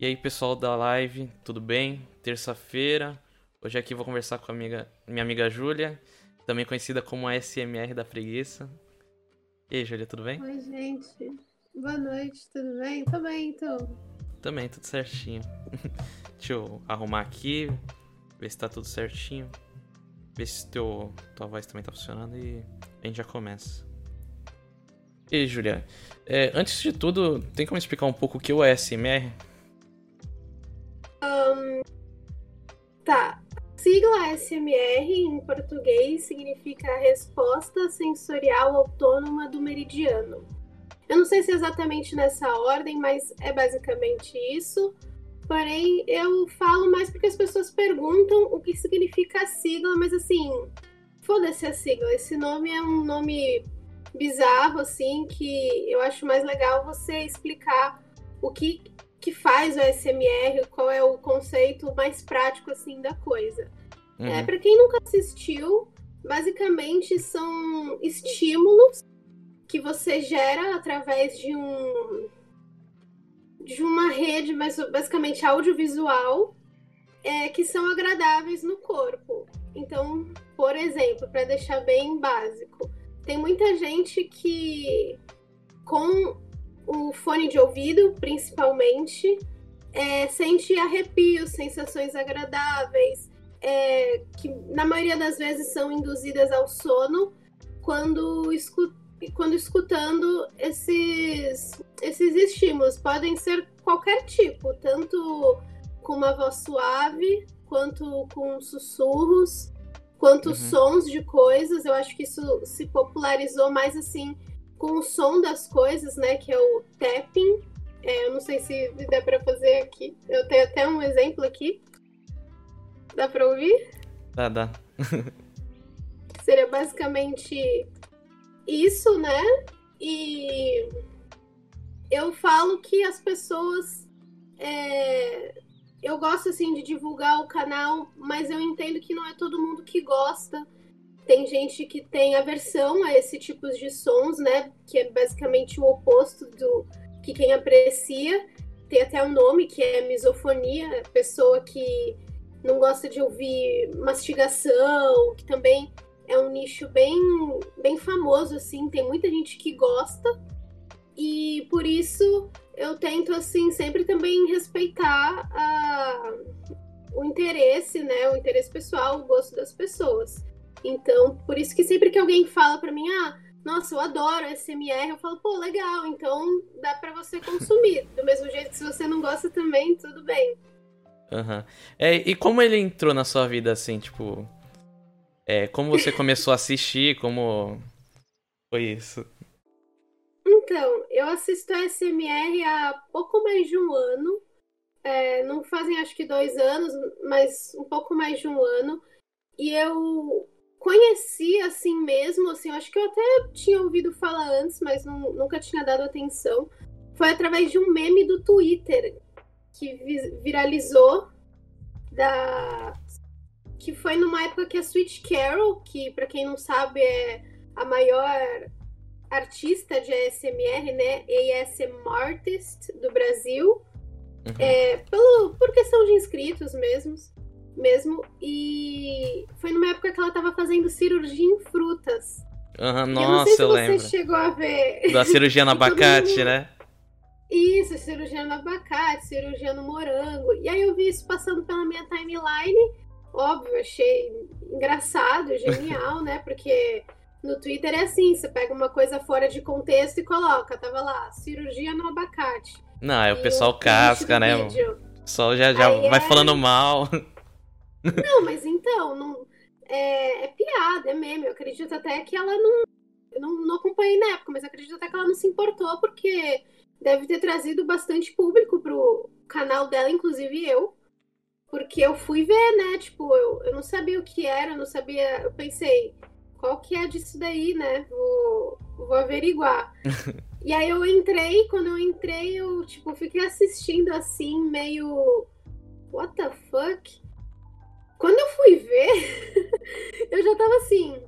E aí, pessoal da live, tudo bem? Terça-feira. Hoje aqui vou conversar com a amiga, minha amiga Júlia, também conhecida como a SMR da preguiça. E aí, Júlia, tudo bem? Oi, gente. Boa noite, tudo bem? Tô bem, então. Também, tudo certinho. Deixa eu arrumar aqui, ver se tá tudo certinho. Ver se teu, tua voz também tá funcionando e a gente já começa. E aí, Júlia, é, antes de tudo, tem como explicar um pouco o que é o ASMR? Tá. Sigla SMR em português significa Resposta Sensorial Autônoma do Meridiano. Eu não sei se é exatamente nessa ordem, mas é basicamente isso. Porém, eu falo mais porque as pessoas perguntam o que significa a sigla, mas assim, foda-se a sigla. Esse nome é um nome bizarro, assim, que eu acho mais legal você explicar o que que faz o SMR, qual é o conceito mais prático assim da coisa. Uhum. É, para quem nunca assistiu, basicamente são estímulos que você gera através de um de uma rede, mas basicamente audiovisual, é, que são agradáveis no corpo. Então, por exemplo, para deixar bem básico, tem muita gente que com o fone de ouvido, principalmente, é, sente arrepios, sensações agradáveis, é, que na maioria das vezes são induzidas ao sono quando, escu quando escutando esses, esses estímulos. Podem ser qualquer tipo, tanto com uma voz suave, quanto com sussurros, quanto uhum. sons de coisas. Eu acho que isso se popularizou mais assim com o som das coisas, né? Que é o tapping. É, eu não sei se dá para fazer aqui. Eu tenho até um exemplo aqui. Dá para ouvir? Dá, dá. Seria basicamente isso, né? E eu falo que as pessoas. É... Eu gosto assim de divulgar o canal, mas eu entendo que não é todo mundo que gosta tem gente que tem aversão a esse tipo de sons, né? Que é basicamente o oposto do que quem aprecia. Tem até um nome que é misofonia, pessoa que não gosta de ouvir mastigação, que também é um nicho bem, bem famoso, assim, tem muita gente que gosta. E por isso eu tento, assim, sempre também respeitar a, o interesse, né? O interesse pessoal, o gosto das pessoas. Então, por isso que sempre que alguém fala para mim, ah, nossa, eu adoro SMR, eu falo, pô, legal, então dá para você consumir. Do mesmo jeito que se você não gosta também, tudo bem. Uhum. É, e como ele entrou na sua vida, assim, tipo... É, como você começou a assistir, como foi isso? Então, eu assisto a SMR há pouco mais de um ano. É, não fazem acho que dois anos, mas um pouco mais de um ano. E eu conheci assim mesmo, assim, eu acho que eu até tinha ouvido falar antes, mas não, nunca tinha dado atenção. Foi através de um meme do Twitter que viralizou da que foi numa época que a Sweet Carol, que para quem não sabe é a maior artista de ASMR, né, ASM Artist do Brasil, uhum. é, pelo, por questão de inscritos mesmos mesmo. E foi numa época que ela tava fazendo cirurgia em frutas. Uhum, nossa, eu, não sei se eu você lembro. chegou a ver. Da cirurgia no abacate, né? Isso, cirurgia no abacate, cirurgia no morango. E aí eu vi isso passando pela minha timeline. Óbvio, achei engraçado, genial, né? Porque no Twitter é assim, você pega uma coisa fora de contexto e coloca, tava lá, cirurgia no abacate. Não, é o pessoal casca, né? O pessoal já, já vai é... falando mal. Não, mas então, não, é, é, piada, é meme. Eu acredito até que ela não. Eu não, não acompanhei na época, mas acredito até que ela não se importou, porque deve ter trazido bastante público pro canal dela, inclusive eu. Porque eu fui ver, né? Tipo, eu, eu não sabia o que era, eu não sabia. Eu pensei, qual que é disso daí, né? Vou, vou averiguar. e aí eu entrei, quando eu entrei, eu, tipo, fiquei assistindo assim, meio. What the fuck? Quando eu fui ver, eu já tava assim.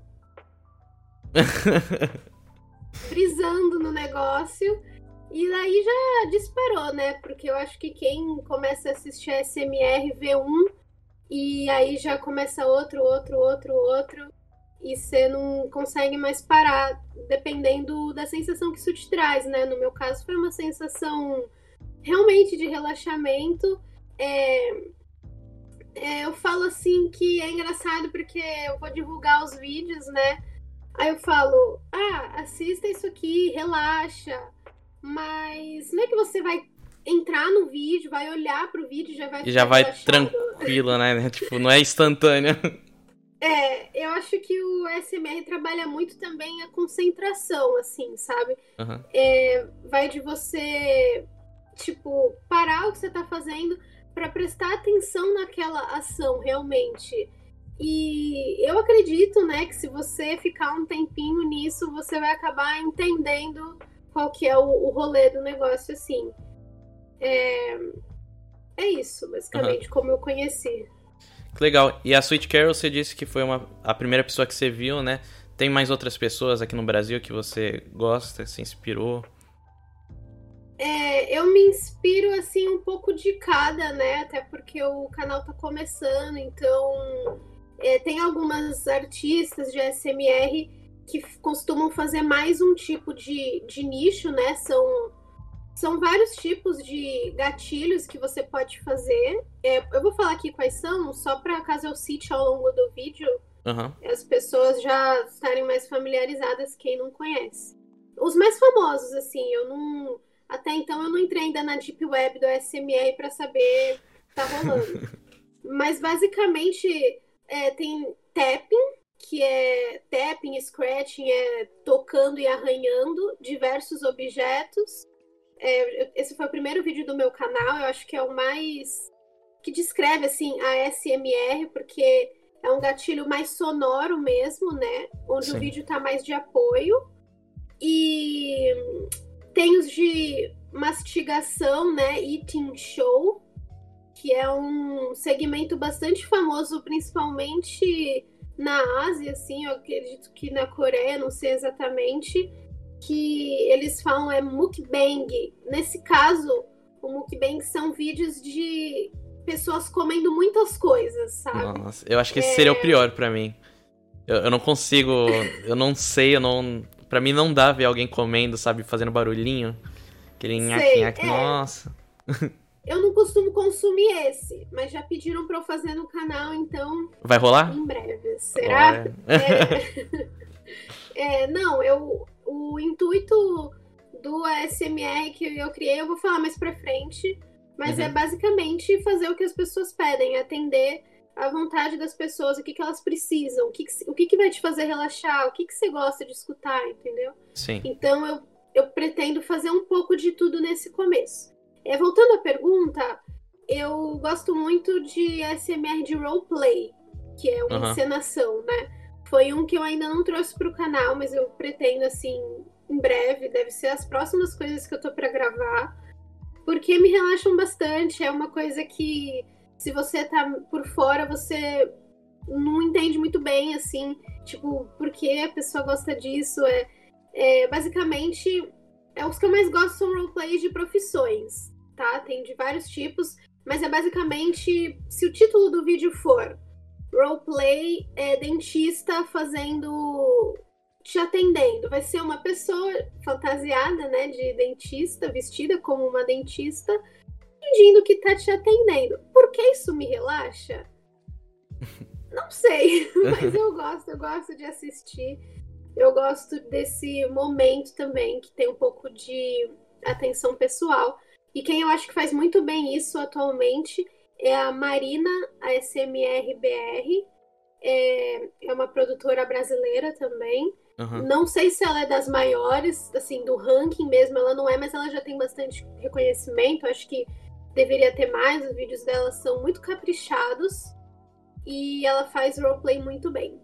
frisando no negócio. E daí já disparou, né? Porque eu acho que quem começa a assistir a SMR vê um e aí já começa outro, outro, outro, outro. E você não consegue mais parar, dependendo da sensação que isso te traz, né? No meu caso, foi uma sensação realmente de relaxamento. É, é, eu falo assim que é engraçado porque eu vou divulgar os vídeos, né? Aí eu falo, ah, assista isso aqui, relaxa. Mas não é que você vai entrar no vídeo, vai olhar pro vídeo e já vai E já vai tranquilo, né? tipo, não é instantâneo. É, eu acho que o SMR trabalha muito também a concentração, assim, sabe? Uhum. É, vai de você, tipo, parar o que você tá fazendo para prestar atenção naquela ação realmente. E eu acredito, né, que se você ficar um tempinho nisso, você vai acabar entendendo qual que é o, o rolê do negócio, assim. É, é isso, basicamente, uhum. como eu conheci. Que legal. E a Sweet Carol, você disse que foi uma, a primeira pessoa que você viu, né? Tem mais outras pessoas aqui no Brasil que você gosta, se inspirou? É, eu me inspiro assim um pouco de cada, né? Até porque o canal tá começando, então é, tem algumas artistas de SMR que costumam fazer mais um tipo de, de nicho, né? São, são vários tipos de gatilhos que você pode fazer. É, eu vou falar aqui quais são, só para caso eu cite ao longo do vídeo, uhum. as pessoas já estarem mais familiarizadas, quem não conhece. Os mais famosos, assim, eu não até então eu não entrei ainda na Deep Web do SMR para saber o que tá rolando. Mas basicamente é, tem tapping, que é tapping, scratching, é tocando e arranhando diversos objetos. É, esse foi o primeiro vídeo do meu canal, eu acho que é o mais que descreve assim a SMR, porque é um gatilho mais sonoro mesmo, né? Onde Sim. o vídeo tá mais de apoio. E tem os de mastigação, né? Eating show, que é um segmento bastante famoso, principalmente na Ásia, assim, eu acredito que na Coreia, não sei exatamente, que eles falam é mukbang. Nesse caso, o mukbang são vídeos de pessoas comendo muitas coisas, sabe? Nossa, eu acho que esse é... seria o pior para mim. Eu, eu não consigo, eu não sei, eu não Pra mim não dá ver alguém comendo, sabe, fazendo barulhinho. Aquele nhaque, nhaque, é. nossa. Eu não costumo consumir esse, mas já pediram pra eu fazer no canal, então. Vai rolar? Em breve. Será? É... é, não, eu. O intuito do ASMR que eu criei, eu vou falar mais pra frente. Mas é uhum. é basicamente fazer o que as pessoas pedem, atender a vontade das pessoas, o que, que elas precisam, o, que, que o que, que vai te fazer relaxar, o que, que você gosta de escutar, entendeu? Sim. Então eu, eu pretendo fazer um pouco de tudo nesse começo. É, voltando à pergunta, eu gosto muito de SMR de roleplay, que é uma uhum. encenação, né? Foi um que eu ainda não trouxe para o canal, mas eu pretendo, assim, em breve, deve ser as próximas coisas que eu tô para gravar, porque me relaxam bastante, é uma coisa que se você tá por fora, você não entende muito bem, assim, tipo, por que a pessoa gosta disso. É, é basicamente, é os que eu mais gosto são roleplays de profissões, tá? Tem de vários tipos, mas é basicamente, se o título do vídeo for roleplay é dentista fazendo te atendendo. Vai ser uma pessoa fantasiada, né, de dentista, vestida como uma dentista, fingindo que tá te atendendo. Por que isso me relaxa? Não sei, mas eu gosto, eu gosto de assistir. Eu gosto desse momento também, que tem um pouco de atenção pessoal. E quem eu acho que faz muito bem isso atualmente é a Marina ASMR BR. É, é uma produtora brasileira também. Uhum. Não sei se ela é das maiores, assim, do ranking mesmo, ela não é, mas ela já tem bastante reconhecimento. Acho que deveria ter mais. Os vídeos dela são muito caprichados e ela faz roleplay muito bem.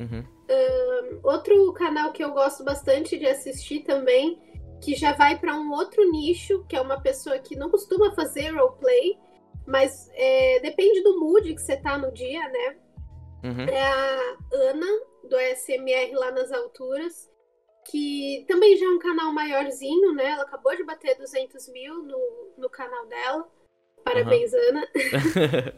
Uhum. Um, outro canal que eu gosto bastante de assistir também, que já vai para um outro nicho, que é uma pessoa que não costuma fazer roleplay, mas é, depende do mood que você tá no dia, né? Uhum. É a Ana, do ASMR lá nas alturas. Que também já é um canal maiorzinho, né? Ela acabou de bater 200 mil no, no canal dela. Parabéns, uhum. Ana.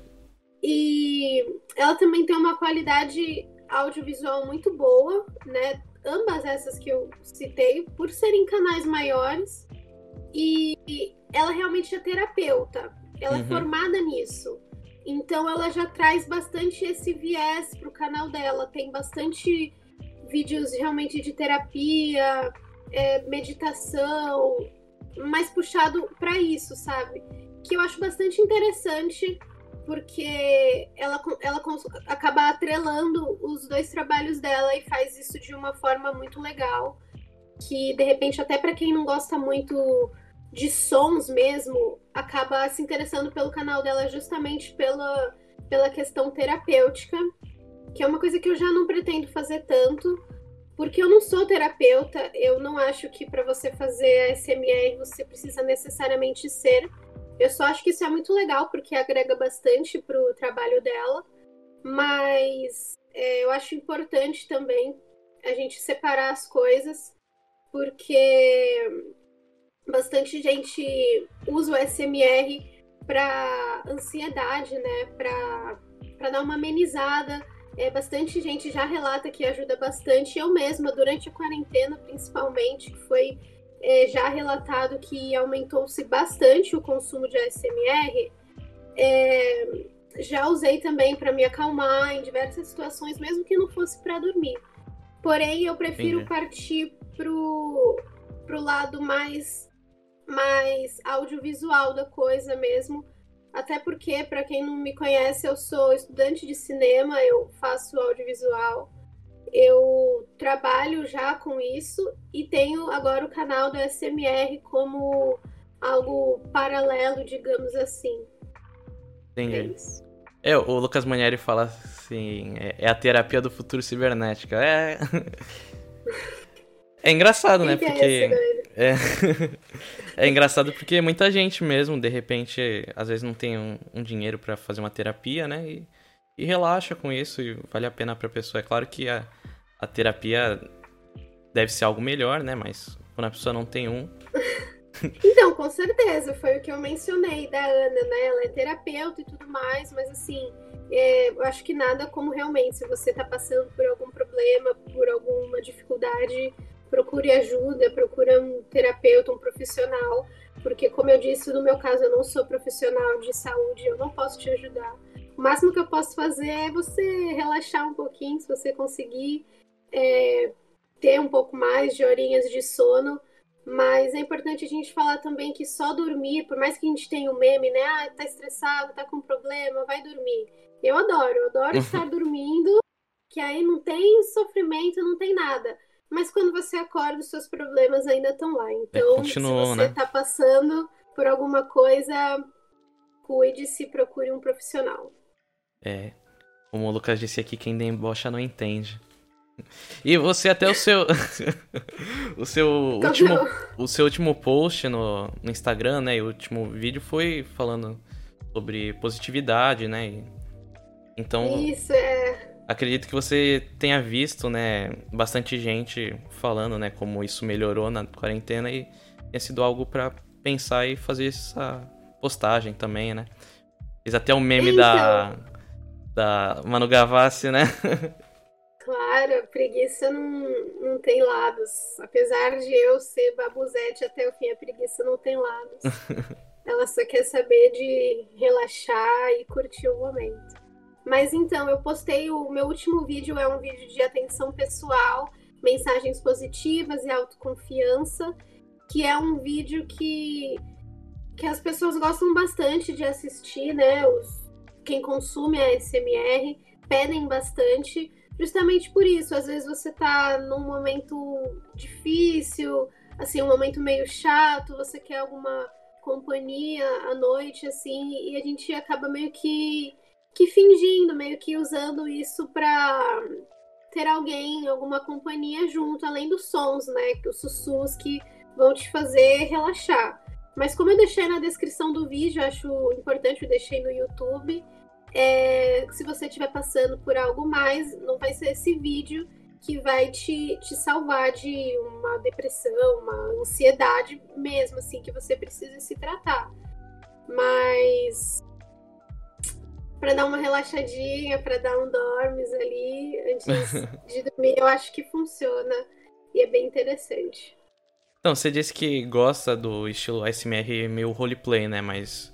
e ela também tem uma qualidade audiovisual muito boa, né? Ambas essas que eu citei, por serem canais maiores. E ela realmente é terapeuta. Ela é uhum. é formada nisso. Então ela já traz bastante esse viés pro canal dela. Tem bastante vídeos realmente de terapia, é, meditação, mais puxado para isso, sabe? Que eu acho bastante interessante, porque ela, ela acaba atrelando os dois trabalhos dela e faz isso de uma forma muito legal. Que de repente, até para quem não gosta muito de sons mesmo, acaba se interessando pelo canal dela justamente pela, pela questão terapêutica que é uma coisa que eu já não pretendo fazer tanto, porque eu não sou terapeuta, eu não acho que para você fazer a SMR você precisa necessariamente ser. Eu só acho que isso é muito legal, porque agrega bastante para o trabalho dela, mas é, eu acho importante também a gente separar as coisas, porque bastante gente usa o SMR para ansiedade, né? Para dar uma amenizada é, bastante gente já relata que ajuda bastante. Eu mesma, durante a quarentena, principalmente, foi é, já relatado que aumentou-se bastante o consumo de ASMR. É, já usei também para me acalmar em diversas situações, mesmo que não fosse para dormir. Porém, eu prefiro Entendi. partir pro, pro lado mais, mais audiovisual da coisa mesmo até porque, para quem não me conhece, eu sou estudante de cinema, eu faço audiovisual, eu trabalho já com isso e tenho agora o canal do SMR como algo paralelo, digamos assim. Entendi. É, é o Lucas Manieri fala assim: é, é a terapia do futuro cibernética. É. É engraçado, né? Porque. É, é engraçado porque muita gente mesmo, de repente, às vezes não tem um, um dinheiro para fazer uma terapia, né? E, e, relaxa com isso e vale a pena pra pessoa. É claro que a, a terapia deve ser algo melhor, né? Mas quando a pessoa não tem um. Então, com certeza, foi o que eu mencionei da Ana, né? Ela é terapeuta e tudo mais, mas assim, é, eu acho que nada como realmente, se você tá passando por algum problema, por alguma dificuldade procure ajuda, procure um terapeuta, um profissional, porque como eu disse, no meu caso eu não sou profissional de saúde, eu não posso te ajudar. O máximo que eu posso fazer é você relaxar um pouquinho, se você conseguir é, ter um pouco mais de horinhas de sono. Mas é importante a gente falar também que só dormir, por mais que a gente tenha um meme, né? Ah, tá estressado, tá com problema, vai dormir. Eu adoro, eu adoro estar dormindo, que aí não tem sofrimento, não tem nada. Mas quando você acorda, os seus problemas ainda estão lá. Então, é, se você está né? passando por alguma coisa, cuide-se, procure um profissional. É. Como o Lucas disse aqui, quem debocha não entende. E você até o seu o seu último o seu último post no, no Instagram, né, e o último vídeo foi falando sobre positividade, né? Então Isso é acredito que você tenha visto, né, bastante gente falando, né, como isso melhorou na quarentena e tenha sido algo para pensar e fazer essa postagem também, né? Fiz até o um meme então... da da Manu Gavassi, né? Claro, preguiça não, não tem lados. Apesar de eu ser babuzete até o fim, a preguiça não tem lados. Ela só quer saber de relaxar e curtir o momento. Mas então, eu postei o meu último vídeo, é um vídeo de atenção pessoal, mensagens positivas e autoconfiança, que é um vídeo que, que as pessoas gostam bastante de assistir, né? Os, quem consome a SMR pedem bastante, justamente por isso. Às vezes você tá num momento difícil, assim, um momento meio chato, você quer alguma companhia à noite, assim, e a gente acaba meio que que fingindo, meio que usando isso para ter alguém, alguma companhia junto, além dos sons, né? Os sussurros que vão te fazer relaxar. Mas como eu deixei na descrição do vídeo, acho importante, eu deixei no YouTube. É, se você estiver passando por algo mais, não vai ser esse vídeo que vai te, te salvar de uma depressão, uma ansiedade mesmo, assim, que você precisa se tratar. Mas para dar uma relaxadinha, para dar um dormes ali antes de dormir, eu acho que funciona e é bem interessante. Então, você disse que gosta do estilo SMR meio roleplay, né? Mas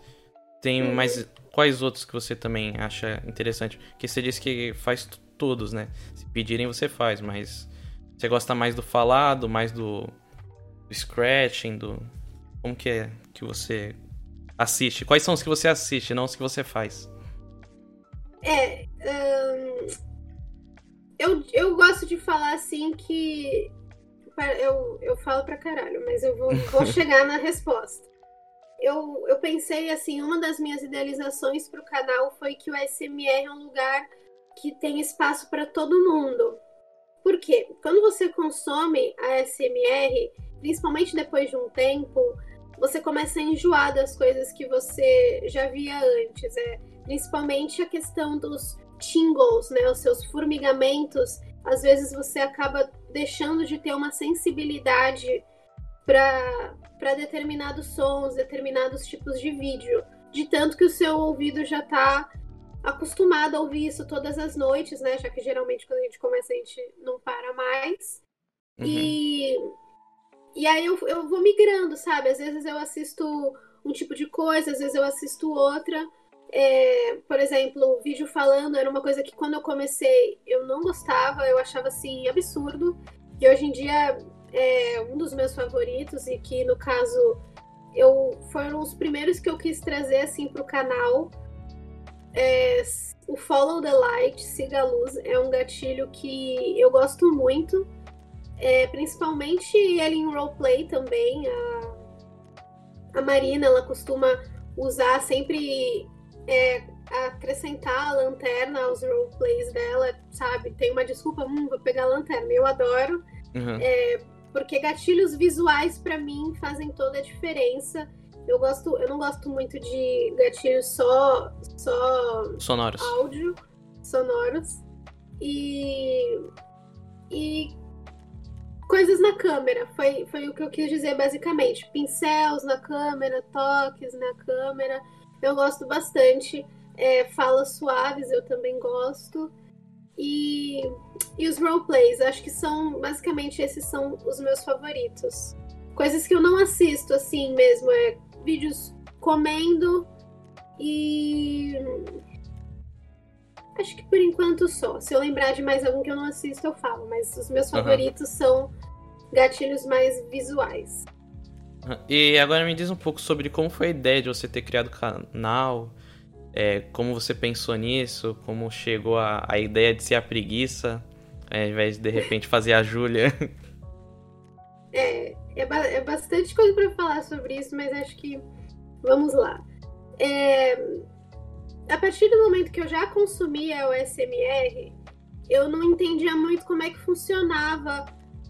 tem hum. mais quais outros que você também acha interessante? Porque você disse que faz todos, né? Se pedirem, você faz, mas você gosta mais do falado, mais do, do scratching, do. Como que é que você assiste? Quais são os que você assiste, não os que você faz? É. Eu, eu gosto de falar assim que. Eu, eu falo pra caralho, mas eu vou, vou chegar na resposta. Eu, eu pensei assim, uma das minhas idealizações pro canal foi que o SMR é um lugar que tem espaço para todo mundo. Por quê? Quando você consome a SMR, principalmente depois de um tempo, você começa a enjoar das coisas que você já via antes. É, principalmente a questão dos tingles, né, os seus formigamentos. Às vezes você acaba deixando de ter uma sensibilidade para determinados sons, determinados tipos de vídeo, de tanto que o seu ouvido já está acostumado a ouvir isso todas as noites, né? Já que geralmente quando a gente começa a gente não para mais. Uhum. E, e aí eu, eu vou migrando, sabe? Às vezes eu assisto um tipo de coisa, às vezes eu assisto outra. É, por exemplo, o vídeo falando era uma coisa que quando eu comecei eu não gostava, eu achava assim absurdo. E hoje em dia é um dos meus favoritos e que no caso eu foram os primeiros que eu quis trazer assim pro canal é, o Follow the Light, Siga a Luz, é um gatilho que eu gosto muito. É, principalmente ele em roleplay também. A, a Marina, ela costuma usar sempre é, acrescentar a lanterna aos roleplays dela, sabe? Tem uma desculpa, hum, vou pegar a lanterna. Eu adoro. Uhum. É, porque gatilhos visuais para mim fazem toda a diferença. Eu gosto, eu não gosto muito de gatilhos só só sonoros. áudio, sonoros e e coisas na câmera. Foi foi o que eu quis dizer basicamente. Pincéis na câmera, toques na câmera. Eu gosto bastante. É, falas suaves eu também gosto. E, e os roleplays, acho que são basicamente esses são os meus favoritos. Coisas que eu não assisto assim mesmo, é vídeos comendo e. Acho que por enquanto só. Se eu lembrar de mais algum que eu não assisto, eu falo. Mas os meus favoritos uhum. são gatilhos mais visuais. E agora me diz um pouco sobre como foi a ideia de você ter criado o canal, é, como você pensou nisso, como chegou a, a ideia de ser a preguiça, ao invés de de repente fazer a Júlia. É, é, ba é bastante coisa para falar sobre isso, mas acho que vamos lá. É, a partir do momento que eu já consumia o SMR, eu não entendia muito como é que funcionava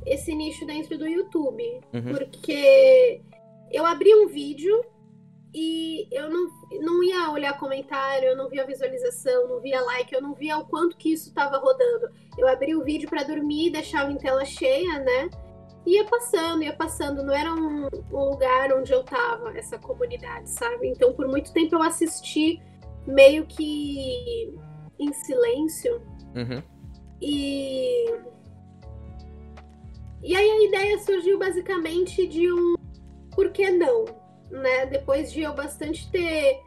esse nicho dentro do YouTube. Uhum. Porque eu abri um vídeo e eu não, não ia olhar comentário, eu não via visualização, não via like, eu não via o quanto que isso estava rodando. Eu abri o vídeo para dormir, deixava em tela cheia, né? ia passando, ia passando. Não era um, um, lugar onde eu tava, essa comunidade, sabe? Então, por muito tempo eu assisti meio que em silêncio. Uhum. E. E aí a ideia surgiu basicamente de um por que não, né? Depois de eu bastante ter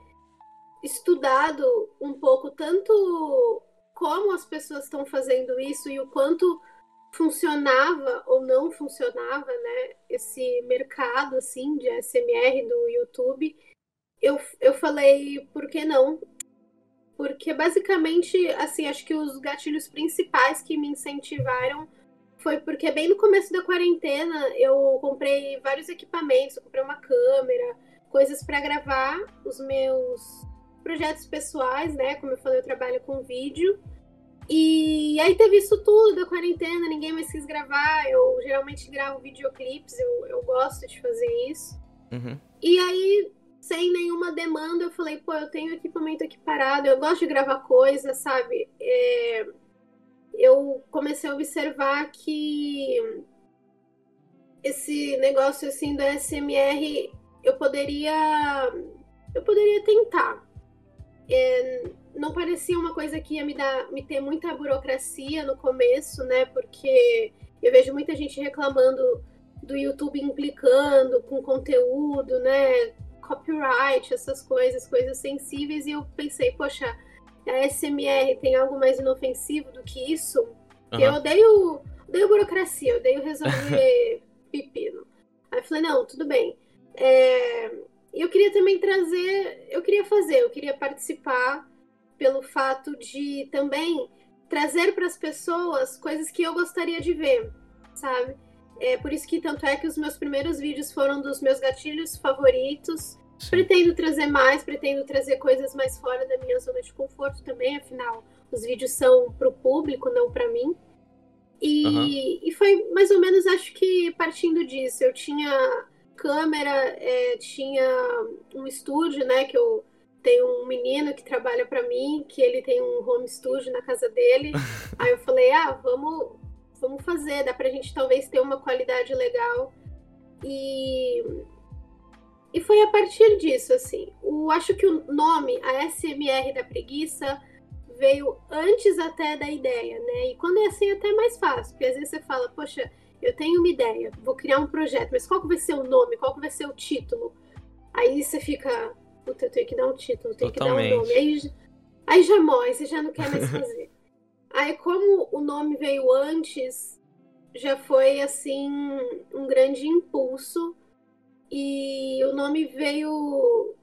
estudado um pouco tanto como as pessoas estão fazendo isso e o quanto funcionava ou não funcionava, né, esse mercado assim de SMR do YouTube, eu, eu falei, por que não? Porque basicamente, assim, acho que os gatilhos principais que me incentivaram foi porque bem no começo da quarentena eu comprei vários equipamentos, eu comprei uma câmera, coisas para gravar os meus projetos pessoais, né? Como eu falei, eu trabalho com vídeo. E aí teve isso tudo da quarentena, ninguém mais quis gravar. Eu geralmente gravo videoclipes, eu, eu gosto de fazer isso. Uhum. E aí, sem nenhuma demanda, eu falei, pô, eu tenho equipamento aqui parado, eu gosto de gravar coisas, sabe? É... eu comecei a observar que esse negócio assim do SMR eu poderia eu poderia tentar. É, não parecia uma coisa que ia me dar me ter muita burocracia no começo, né? Porque eu vejo muita gente reclamando do YouTube implicando com conteúdo, né? Copyright, essas coisas, coisas sensíveis, e eu pensei, poxa, a SMR tem algo mais inofensivo do que isso? Uhum. Eu odeio, odeio burocracia, eu odeio resolver pepino. Aí eu falei, não, tudo bem. É, eu queria também trazer, eu queria fazer, eu queria participar pelo fato de também trazer para as pessoas coisas que eu gostaria de ver, sabe? É por isso que tanto é que os meus primeiros vídeos foram dos meus gatilhos favoritos. Sim. Pretendo trazer mais, pretendo trazer coisas mais fora da minha zona de conforto também, afinal, os vídeos são para o público, não para mim. E, uhum. e foi mais ou menos, acho que partindo disso. Eu tinha câmera, é, tinha um estúdio, né? Que eu tenho um menino que trabalha para mim, que ele tem um home studio na casa dele. Aí eu falei, ah, vamos, vamos fazer, dá pra gente talvez ter uma qualidade legal. E, e foi a partir disso, assim. O, acho que o nome, a SMR da preguiça, veio antes até da ideia, né? E quando é assim, é até mais fácil, porque às vezes você fala, poxa, eu tenho uma ideia, vou criar um projeto, mas qual que vai ser o nome, qual que vai ser o título? Aí você fica, puta, eu tenho que dar um título, tenho Totalmente. que dar um nome. Aí, aí já morre, você já não quer mais fazer. aí como o nome veio antes, já foi assim um grande impulso e o nome veio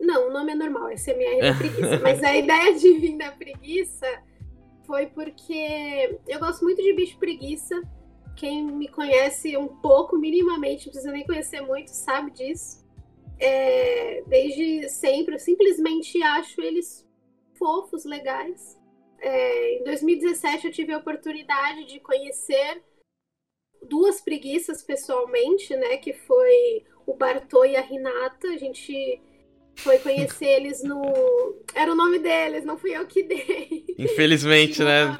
não, o nome é normal, SMR da preguiça. mas a ideia de vir da preguiça foi porque eu gosto muito de bicho preguiça. Quem me conhece um pouco, minimamente, não precisa nem conhecer muito, sabe disso. É, desde sempre, eu simplesmente acho eles fofos, legais. É, em 2017 eu tive a oportunidade de conhecer duas preguiças pessoalmente, né? Que foi o Bartô e a Renata. A gente foi conhecer eles no. Era o nome deles, não fui eu que dei. Infelizmente, né?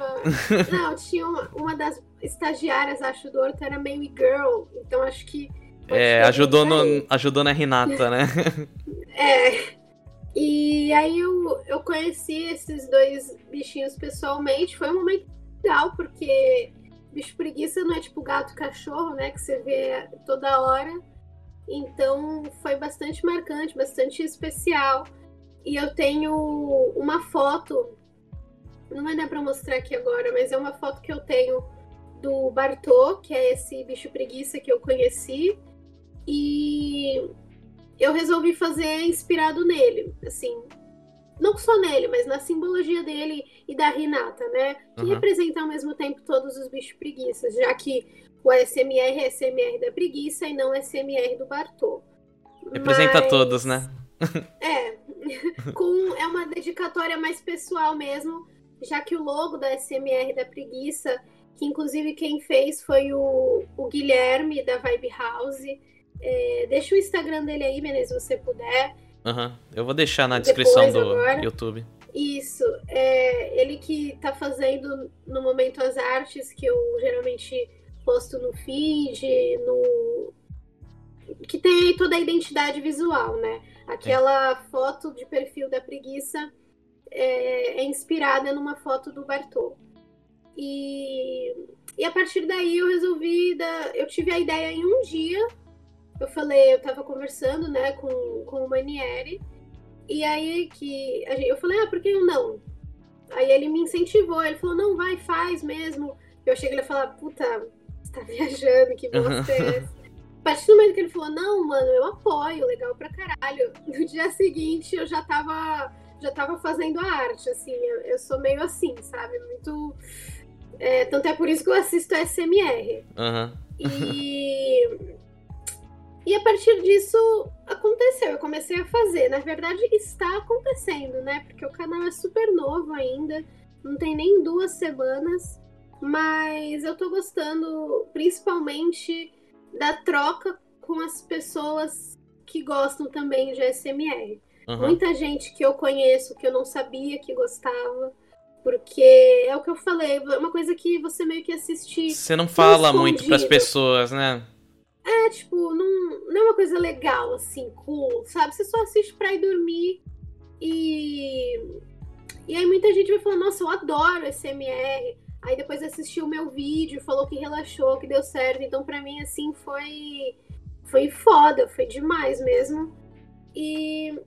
Não, tinha uma, uma das estagiárias, acho, do Horto era meio girl, então acho que. É, ajudou, no, ajudou na Renata, né? é. E aí eu, eu conheci esses dois bichinhos pessoalmente. Foi um momento legal, porque bicho preguiça não é tipo gato cachorro, né? Que você vê toda hora. Então foi bastante marcante, bastante especial. E eu tenho uma foto, não vai dar para mostrar aqui agora, mas é uma foto que eu tenho do Bartô, que é esse bicho preguiça que eu conheci. E eu resolvi fazer inspirado nele, assim, não só nele, mas na simbologia dele e da Renata, né? Que uhum. representa ao mesmo tempo todos os bichos preguiças, já que o SMR é SMR da preguiça e não SMR do Bartô. Representa Mas... todos, né? é. Com, é uma dedicatória mais pessoal mesmo, já que o logo da SMR da preguiça, que inclusive quem fez foi o, o Guilherme da Vibe House. É, deixa o Instagram dele aí, Menezes, se você puder. Uhum. Eu vou deixar na descrição do agora. YouTube. Isso. É, ele que tá fazendo no momento as artes que eu geralmente posto no feed, no. que tem aí toda a identidade visual, né? Aquela é. foto de perfil da preguiça é, é inspirada numa foto do Bartô. E, e a partir daí eu resolvi. Da, eu tive a ideia em um dia. Eu falei, eu tava conversando, né, com, com o Manieri. E aí que eu falei, ah, por que eu não? Aí ele me incentivou, ele falou, não, vai, faz mesmo. Eu cheguei a falar, puta, tá viajando, que bosta é essa? A partir do momento que ele falou, não, mano, eu apoio, legal pra caralho. No dia seguinte eu já tava, já tava fazendo a arte, assim, eu, eu sou meio assim, sabe? Muito. É, tanto é por isso que eu assisto a SMR. Uhum. E. E a partir disso aconteceu, eu comecei a fazer. Na verdade, está acontecendo, né? Porque o canal é super novo ainda, não tem nem duas semanas. Mas eu tô gostando principalmente da troca com as pessoas que gostam também de SMR. Uhum. Muita gente que eu conheço que eu não sabia que gostava. Porque é o que eu falei, é uma coisa que você meio que assiste. Você não fala muito pras pessoas, né? É, tipo, não, não é uma coisa legal, assim, cool, sabe? Você só assiste pra ir dormir e. E aí muita gente vai falar, nossa, eu adoro SMR. Aí depois assistiu o meu vídeo, falou que relaxou, que deu certo. Então, pra mim, assim, foi. Foi foda, foi demais mesmo. E.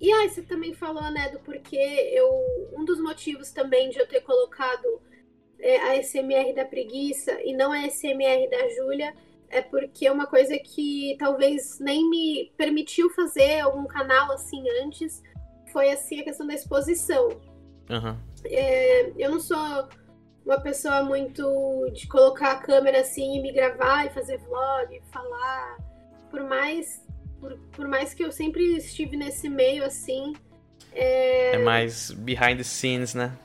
E aí, você também falou, né, do porquê eu. Um dos motivos também de eu ter colocado é, a SMR da preguiça e não a SMR da Júlia é porque é uma coisa que talvez nem me permitiu fazer algum canal assim antes foi assim a questão da exposição. Uhum. É, eu não sou uma pessoa muito de colocar a câmera assim e me gravar e fazer vlog, falar. Por mais, por, por mais que eu sempre estive nesse meio assim. É... é mais behind the scenes, né?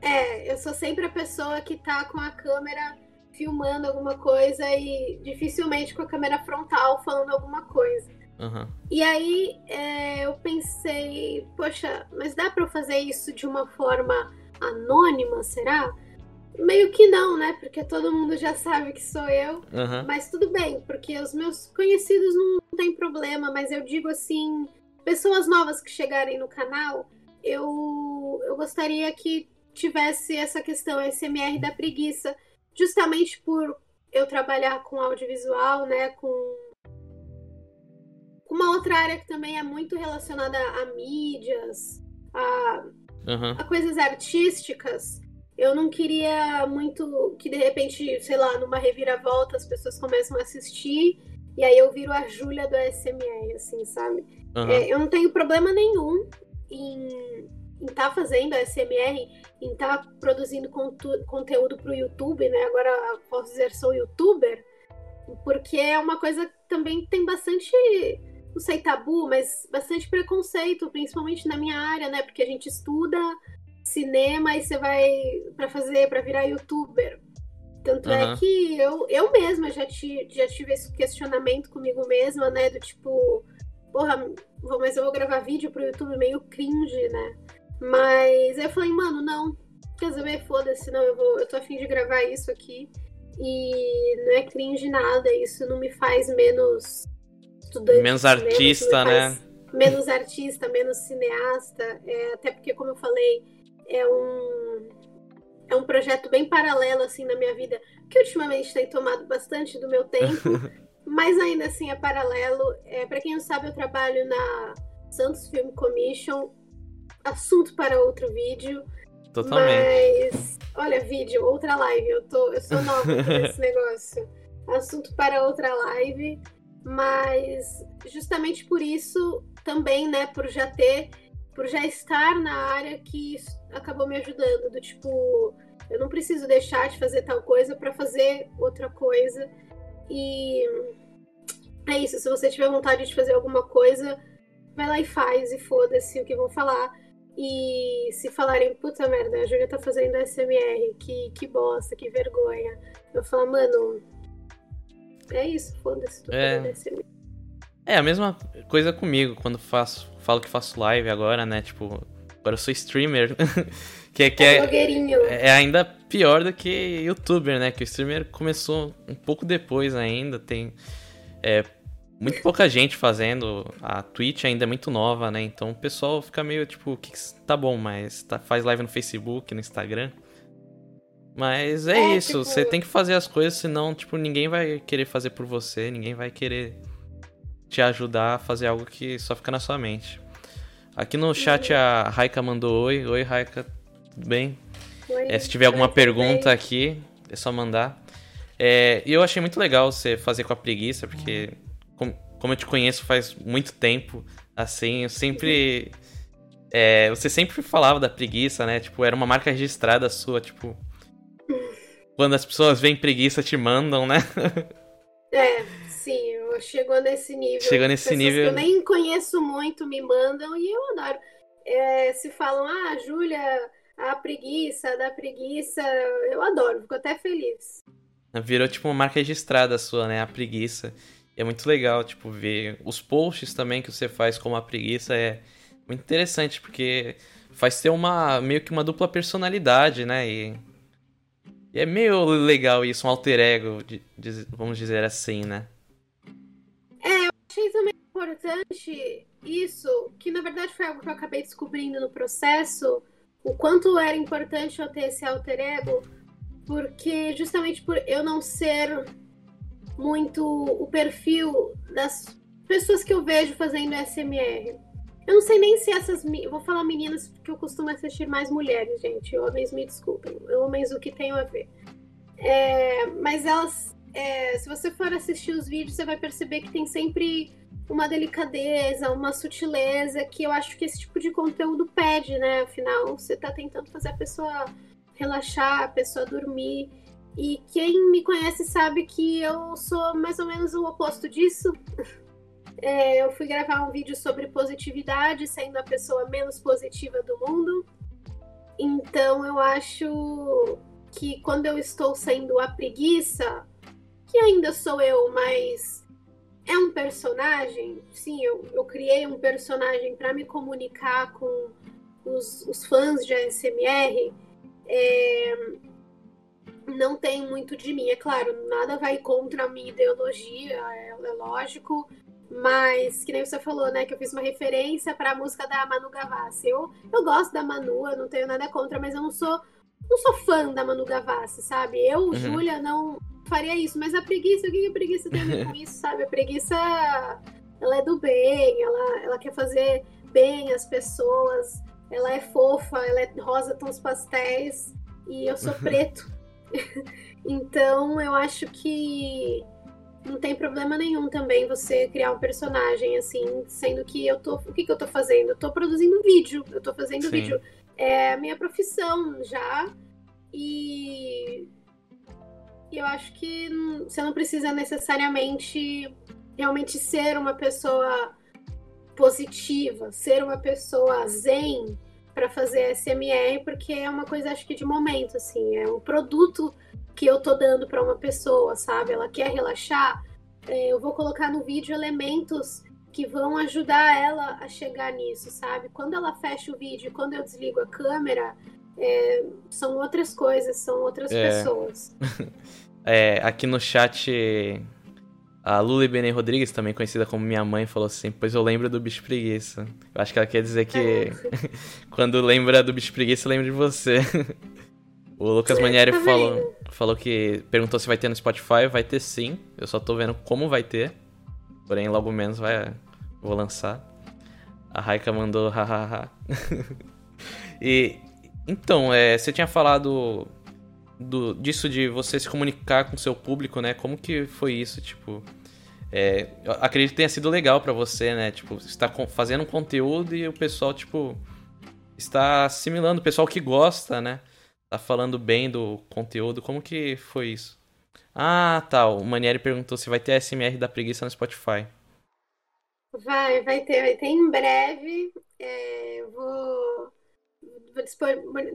É, eu sou sempre a pessoa que tá com a câmera filmando alguma coisa e dificilmente com a câmera frontal falando alguma coisa. Uhum. E aí é, eu pensei, poxa, mas dá para fazer isso de uma forma anônima, será? Meio que não, né? Porque todo mundo já sabe que sou eu. Uhum. Mas tudo bem, porque os meus conhecidos não tem problema, mas eu digo assim, pessoas novas que chegarem no canal, eu, eu gostaria que tivesse essa questão SMR da preguiça justamente por eu trabalhar com audiovisual, né, com uma outra área que também é muito relacionada a mídias, a, uhum. a coisas artísticas. Eu não queria muito que de repente, sei lá, numa reviravolta as pessoas começam a assistir e aí eu viro a Júlia do SMR, assim, sabe? Uhum. É, eu não tenho problema nenhum em estar tá fazendo a SMR em estar tá produzindo conteúdo para o YouTube, né? Agora posso dizer sou youtuber, porque é uma coisa que também tem bastante, não sei tabu, mas bastante preconceito, principalmente na minha área, né? Porque a gente estuda cinema e você vai para fazer, para virar youtuber. Tanto uhum. é que eu, eu mesma já, ti, já tive esse questionamento comigo mesma, né? Do tipo, porra, mas eu vou gravar vídeo pro YouTube meio cringe, né? Mas eu falei, mano, não. Quer saber? Foda-se, não. Eu, vou, eu tô afim de gravar isso aqui. E não é cringe nada. Isso não me faz menos estudante. Menos artista, né? Menos artista, menos cineasta. É, até porque, como eu falei, é um, é um projeto bem paralelo, assim, na minha vida. Que ultimamente tem tomado bastante do meu tempo. mas ainda assim é paralelo. É, para quem não sabe, eu trabalho na Santos Film Commission assunto para outro vídeo. Totalmente. Mas, olha, vídeo, outra live. Eu, tô, eu sou nova nesse negócio. Assunto para outra live. Mas justamente por isso, também, né, por já ter, por já estar na área que acabou me ajudando. Do tipo, eu não preciso deixar de fazer tal coisa para fazer outra coisa. E é isso, se você tiver vontade de fazer alguma coisa, vai lá e faz, e foda-se o que vão falar. E se falarem, puta merda, a Júlia tá fazendo SMR, que, que bosta, que vergonha. Eu falo, mano, é isso, foda-se, tô é... SMR. É a mesma coisa comigo, quando faço, falo que faço live agora, né? Tipo, agora eu sou streamer. que é, que é, é, é, ainda pior do que youtuber, né? Que o streamer começou um pouco depois ainda, tem é, muito pouca gente fazendo. A Twitch ainda é muito nova, né? Então o pessoal fica meio tipo, tá bom, mas tá, faz live no Facebook, no Instagram. Mas é, é isso, tipo... você tem que fazer as coisas, senão, tipo, ninguém vai querer fazer por você, ninguém vai querer te ajudar a fazer algo que só fica na sua mente. Aqui no chat uhum. a Raika mandou oi. Oi, Raika, tudo bem? Oi, é, se tiver alguma pergunta aqui, é só mandar. É, e eu achei muito legal você fazer com a preguiça, porque como, como eu te conheço faz muito tempo, assim, eu sempre. É, você sempre falava da preguiça, né? Tipo, era uma marca registrada sua, tipo. Quando as pessoas veem preguiça, te mandam, né? É, sim, chegou nesse nível. Chegou nesse Pessoas nível. Que eu nem conheço muito me mandam e eu adoro. É, se falam, ah, Júlia, a preguiça, da preguiça, eu adoro, fico até feliz. Virou tipo uma marca registrada sua, né? A preguiça. É muito legal, tipo, ver os posts também que você faz com a preguiça é muito interessante, porque faz ter uma meio que uma dupla personalidade, né? E, e é meio legal isso, um alter ego, de, de, vamos dizer assim, né? É, eu achei também importante isso, que na verdade foi algo que eu acabei descobrindo no processo, o quanto era importante eu ter esse alter ego, porque justamente por eu não ser muito o perfil das pessoas que eu vejo fazendo SMR. Eu não sei nem se essas. Vou falar meninas porque eu costumo assistir mais mulheres, gente. Homens me desculpem. Homens, o que tem a ver. É, mas elas. É, se você for assistir os vídeos, você vai perceber que tem sempre uma delicadeza, uma sutileza que eu acho que esse tipo de conteúdo pede, né? Afinal, você tá tentando fazer a pessoa relaxar, a pessoa dormir. E quem me conhece sabe que eu sou mais ou menos o oposto disso. É, eu fui gravar um vídeo sobre positividade, sendo a pessoa menos positiva do mundo. Então eu acho que quando eu estou sendo a preguiça, que ainda sou eu, mas é um personagem, sim, eu, eu criei um personagem para me comunicar com os, os, fãs de ASMR. É, não tem muito de mim, é claro, nada vai contra a minha ideologia, é, é lógico. Mas, que nem você falou, né? Que eu fiz uma referência para a música da Manu Gavassi. Eu, eu gosto da Manu, eu não tenho nada contra, mas eu não sou, não sou fã da Manu Gavassi, sabe? Eu, uhum. Júlia, não faria isso. Mas a preguiça, o que a preguiça tem a ver com isso, sabe? A preguiça, ela é do bem, ela, ela quer fazer bem as pessoas, ela é fofa, ela é rosa tons pastéis e eu sou preto. então, eu acho que não tem problema nenhum também você criar um personagem assim, sendo que eu tô. O que, que eu tô fazendo? Eu tô produzindo vídeo, eu tô fazendo Sim. vídeo. É a minha profissão já. E eu acho que você não precisa necessariamente realmente ser uma pessoa positiva, ser uma pessoa zen para fazer SMR, porque é uma coisa acho que de momento assim, é um produto que eu tô dando para uma pessoa, sabe? Ela quer relaxar, é, eu vou colocar no vídeo elementos que vão ajudar ela a chegar nisso, sabe? Quando ela fecha o vídeo, quando eu desligo a câmera, é, são outras coisas, são outras é. pessoas. é, aqui no chat, a Luli Bene Rodrigues, também conhecida como minha mãe, falou assim: Pois eu lembro do bicho preguiça. Eu acho que ela quer dizer que quando lembra do bicho preguiça, lembra de você. O Lucas Manieri falou, falou que perguntou se vai ter no Spotify. Vai ter sim. Eu só tô vendo como vai ter. Porém, logo menos vai, vou lançar. A Raika mandou hahaha. e então, é, você tinha falado do, disso de você se comunicar com seu público, né? Como que foi isso, tipo? É, acredito que tenha sido legal para você, né? Tipo, está fazendo um conteúdo e o pessoal, tipo, está assimilando, o pessoal que gosta, né? tá falando bem do conteúdo. Como que foi isso? Ah, tá. O Manieri perguntou se vai ter SMR da preguiça no Spotify. Vai, vai ter, vai ter em breve. É, vou, vou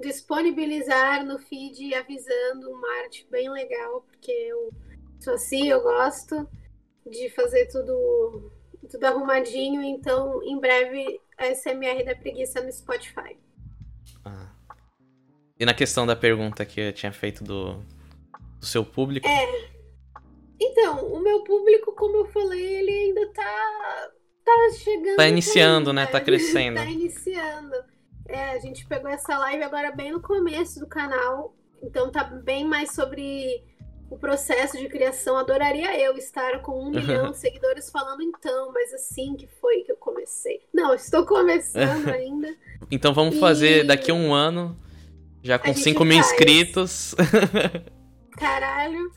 disponibilizar no feed avisando uma arte bem legal, porque eu sou assim, eu gosto de fazer tudo, tudo arrumadinho. Então, em breve, a SMR da preguiça no Spotify. Ah. E na questão da pergunta que eu tinha feito do, do seu público? É. Então, o meu público, como eu falei, ele ainda tá, tá chegando. Tá iniciando, né? Tá crescendo. tá iniciando. É, a gente pegou essa live agora bem no começo do canal. Então tá bem mais sobre o processo de criação. Adoraria eu estar com um milhão de seguidores falando então, mas assim que foi que eu comecei. Não, estou começando ainda. então vamos e... fazer daqui a um ano já com 5 mil faz. inscritos. Caralho.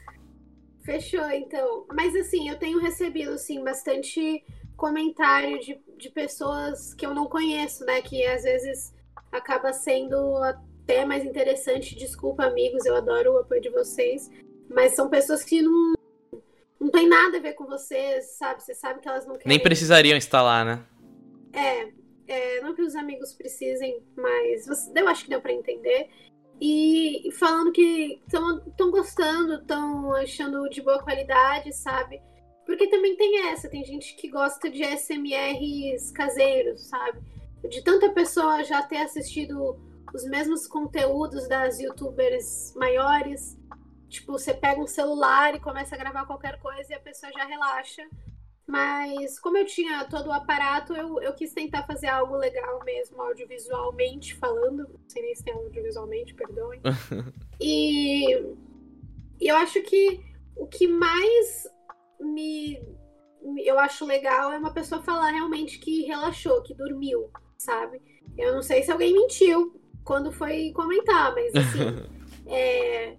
Fechou, então. Mas assim, eu tenho recebido, assim, bastante comentário de, de pessoas que eu não conheço, né? Que às vezes acaba sendo até mais interessante. Desculpa, amigos, eu adoro o apoio de vocês. Mas são pessoas que não, não tem nada a ver com vocês, sabe? Você sabe que elas não querem. Nem precisariam estar lá, né? É, é, não que os amigos precisem, mas você, eu acho que deu para entender. E falando que estão gostando, estão achando de boa qualidade, sabe? Porque também tem essa, tem gente que gosta de SMRs caseiros, sabe? De tanta pessoa já ter assistido os mesmos conteúdos das youtubers maiores. Tipo, você pega um celular e começa a gravar qualquer coisa e a pessoa já relaxa. Mas como eu tinha todo o aparato, eu, eu quis tentar fazer algo legal mesmo, audiovisualmente falando. Não sei nem se tem audiovisualmente, perdoem. e, e eu acho que o que mais me eu acho legal é uma pessoa falar realmente que relaxou, que dormiu, sabe? Eu não sei se alguém mentiu quando foi comentar, mas assim, é,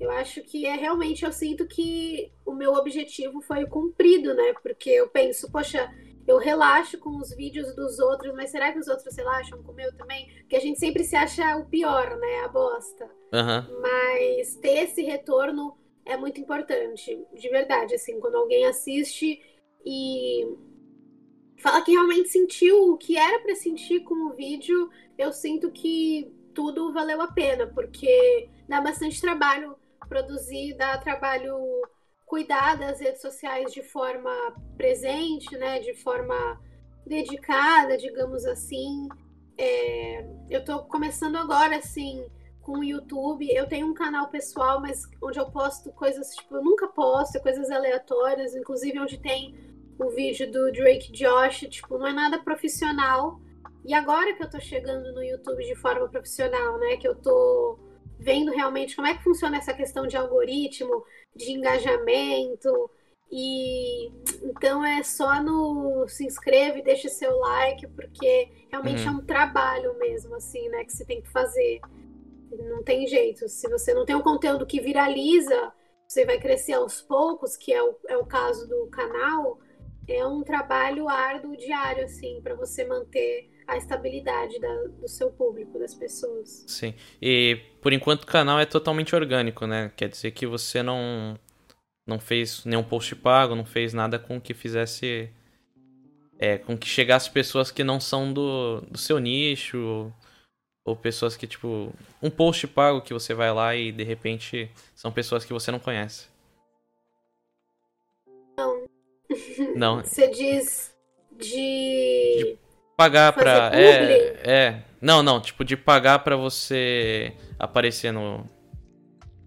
eu acho que é realmente, eu sinto que o meu objetivo foi cumprido, né? Porque eu penso, poxa, eu relaxo com os vídeos dos outros, mas será que os outros relaxam com o meu também? Porque a gente sempre se acha o pior, né? A bosta. Uhum. Mas ter esse retorno é muito importante, de verdade. Assim, quando alguém assiste e fala que realmente sentiu o que era para sentir com o vídeo, eu sinto que tudo valeu a pena, porque dá bastante trabalho produzir, dá trabalho cuidar das redes sociais de forma presente, né, de forma dedicada, digamos assim. É, eu estou começando agora, assim, com o YouTube. Eu tenho um canal pessoal, mas onde eu posto coisas, tipo, eu nunca posto, coisas aleatórias, inclusive onde tem o vídeo do Drake Josh, tipo, não é nada profissional. E agora que eu tô chegando no YouTube de forma profissional, né, que eu tô vendo realmente como é que funciona essa questão de algoritmo, de engajamento. E então é só no se inscreve, deixa seu like, porque realmente uhum. é um trabalho mesmo, assim, né, que você tem que fazer. Não tem jeito. Se você não tem um conteúdo que viraliza, você vai crescer aos poucos, que é o, é o caso do canal. É um trabalho árduo diário, assim, para você manter a estabilidade da, do seu público, das pessoas. Sim. E por enquanto o canal é totalmente orgânico, né? Quer dizer que você não não fez nenhum post pago, não fez nada com que fizesse é, com que chegasse pessoas que não são do, do seu nicho ou, ou pessoas que tipo um post pago que você vai lá e de repente são pessoas que você não conhece. Não. Não. Você diz de, de pagar pra. É, é. Não, não, tipo, de pagar pra você aparecer no.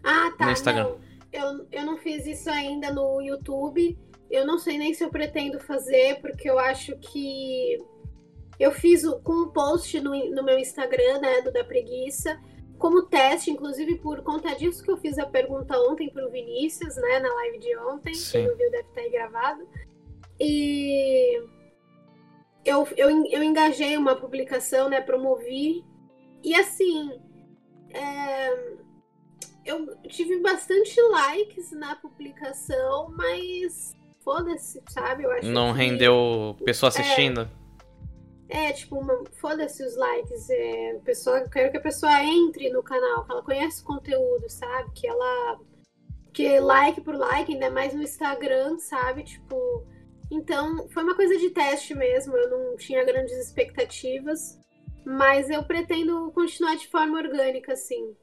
Ah, tá. No Instagram. Não. Eu, eu não fiz isso ainda no YouTube. Eu não sei nem se eu pretendo fazer, porque eu acho que. Eu fiz com um post no, no meu Instagram, né, do Da Preguiça, como teste, inclusive por conta disso que eu fiz a pergunta ontem pro Vinícius, né, na live de ontem. Sim. Quem não viu deve estar aí gravado. E eu, eu, eu engajei uma publicação, né? Promovi. E assim. É, eu tive bastante likes na publicação, mas foda-se, sabe? Eu acho Não que, rendeu pessoa assistindo? É, é tipo, foda-se os likes. É, pessoa, quero que a pessoa entre no canal, que ela conhece o conteúdo, sabe? Que ela. Que like por like, ainda mais no Instagram, sabe? Tipo então, foi uma coisa de teste mesmo, eu não tinha grandes expectativas, mas eu pretendo continuar de forma orgânica, assim.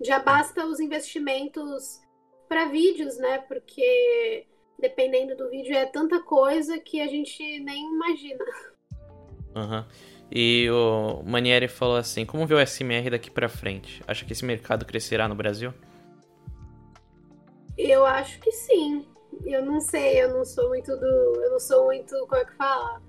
Já basta os investimentos para vídeos, né? Porque dependendo do vídeo é tanta coisa que a gente nem imagina. Uhum. E o Manieri falou assim: como vê o SMR daqui para frente? Acha que esse mercado crescerá no Brasil? Eu acho que sim. Eu não sei, eu não sou muito do. Eu não sou muito, como é que fala?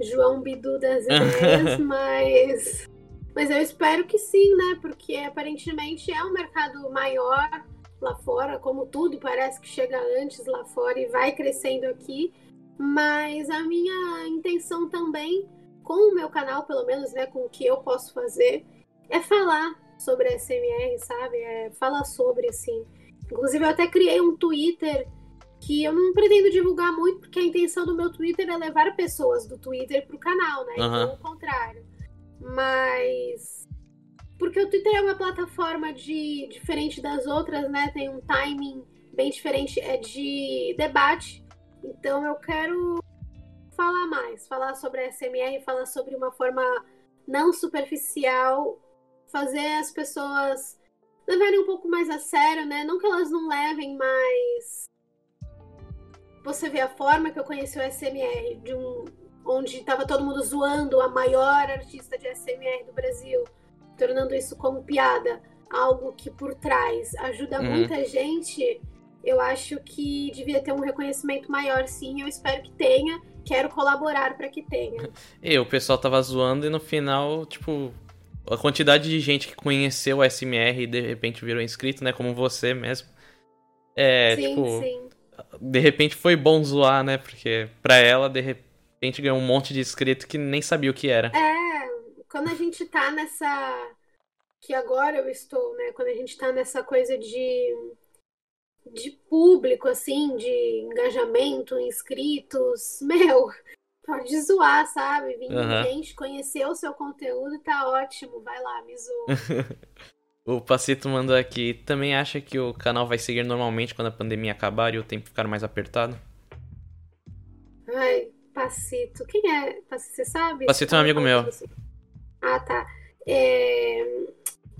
João Bidu das ideias, mas. Mas eu espero que sim, né? Porque aparentemente é um mercado maior lá fora, como tudo parece que chega antes lá fora e vai crescendo aqui. Mas a minha intenção também, com o meu canal, pelo menos, né, com o que eu posso fazer, é falar sobre a SMR, sabe? É falar sobre, assim. Inclusive, eu até criei um Twitter que eu não pretendo divulgar muito, porque a intenção do meu Twitter é levar pessoas do Twitter pro canal, né? Uhum. Então, o contrário. Mas. Porque o Twitter é uma plataforma de diferente das outras, né? Tem um timing bem diferente, é de debate. Então eu quero falar mais, falar sobre a SMR, falar sobre uma forma não superficial, fazer as pessoas levarem um pouco mais a sério, né? Não que elas não levem, mas você vê a forma que eu conheci o SMR, de um, onde estava todo mundo zoando a maior artista de SMR do Brasil, tornando isso como piada, algo que por trás ajuda uhum. muita gente, eu acho que devia ter um reconhecimento maior, sim. Eu espero que tenha. Quero colaborar para que tenha. E o pessoal tava zoando e no final, tipo, a quantidade de gente que conheceu o SMR e de repente virou inscrito, né? Como você mesmo. É, sim, tipo. Sim. De repente foi bom zoar, né? Porque pra ela, de repente, ganhou um monte de inscrito que nem sabia o que era. É, quando a gente tá nessa. Que agora eu estou, né? Quando a gente tá nessa coisa de. De público, assim, de engajamento, inscritos, meu, pode zoar, sabe? Vim uhum. gente conhecer o seu conteúdo tá ótimo. Vai lá, me zoa. o Pacito mandou aqui. Também acha que o canal vai seguir normalmente quando a pandemia acabar e o tempo ficar mais apertado? Ai, Pacito. Quem é? Você sabe? Pacito é um amigo meu. Ah, tá. É...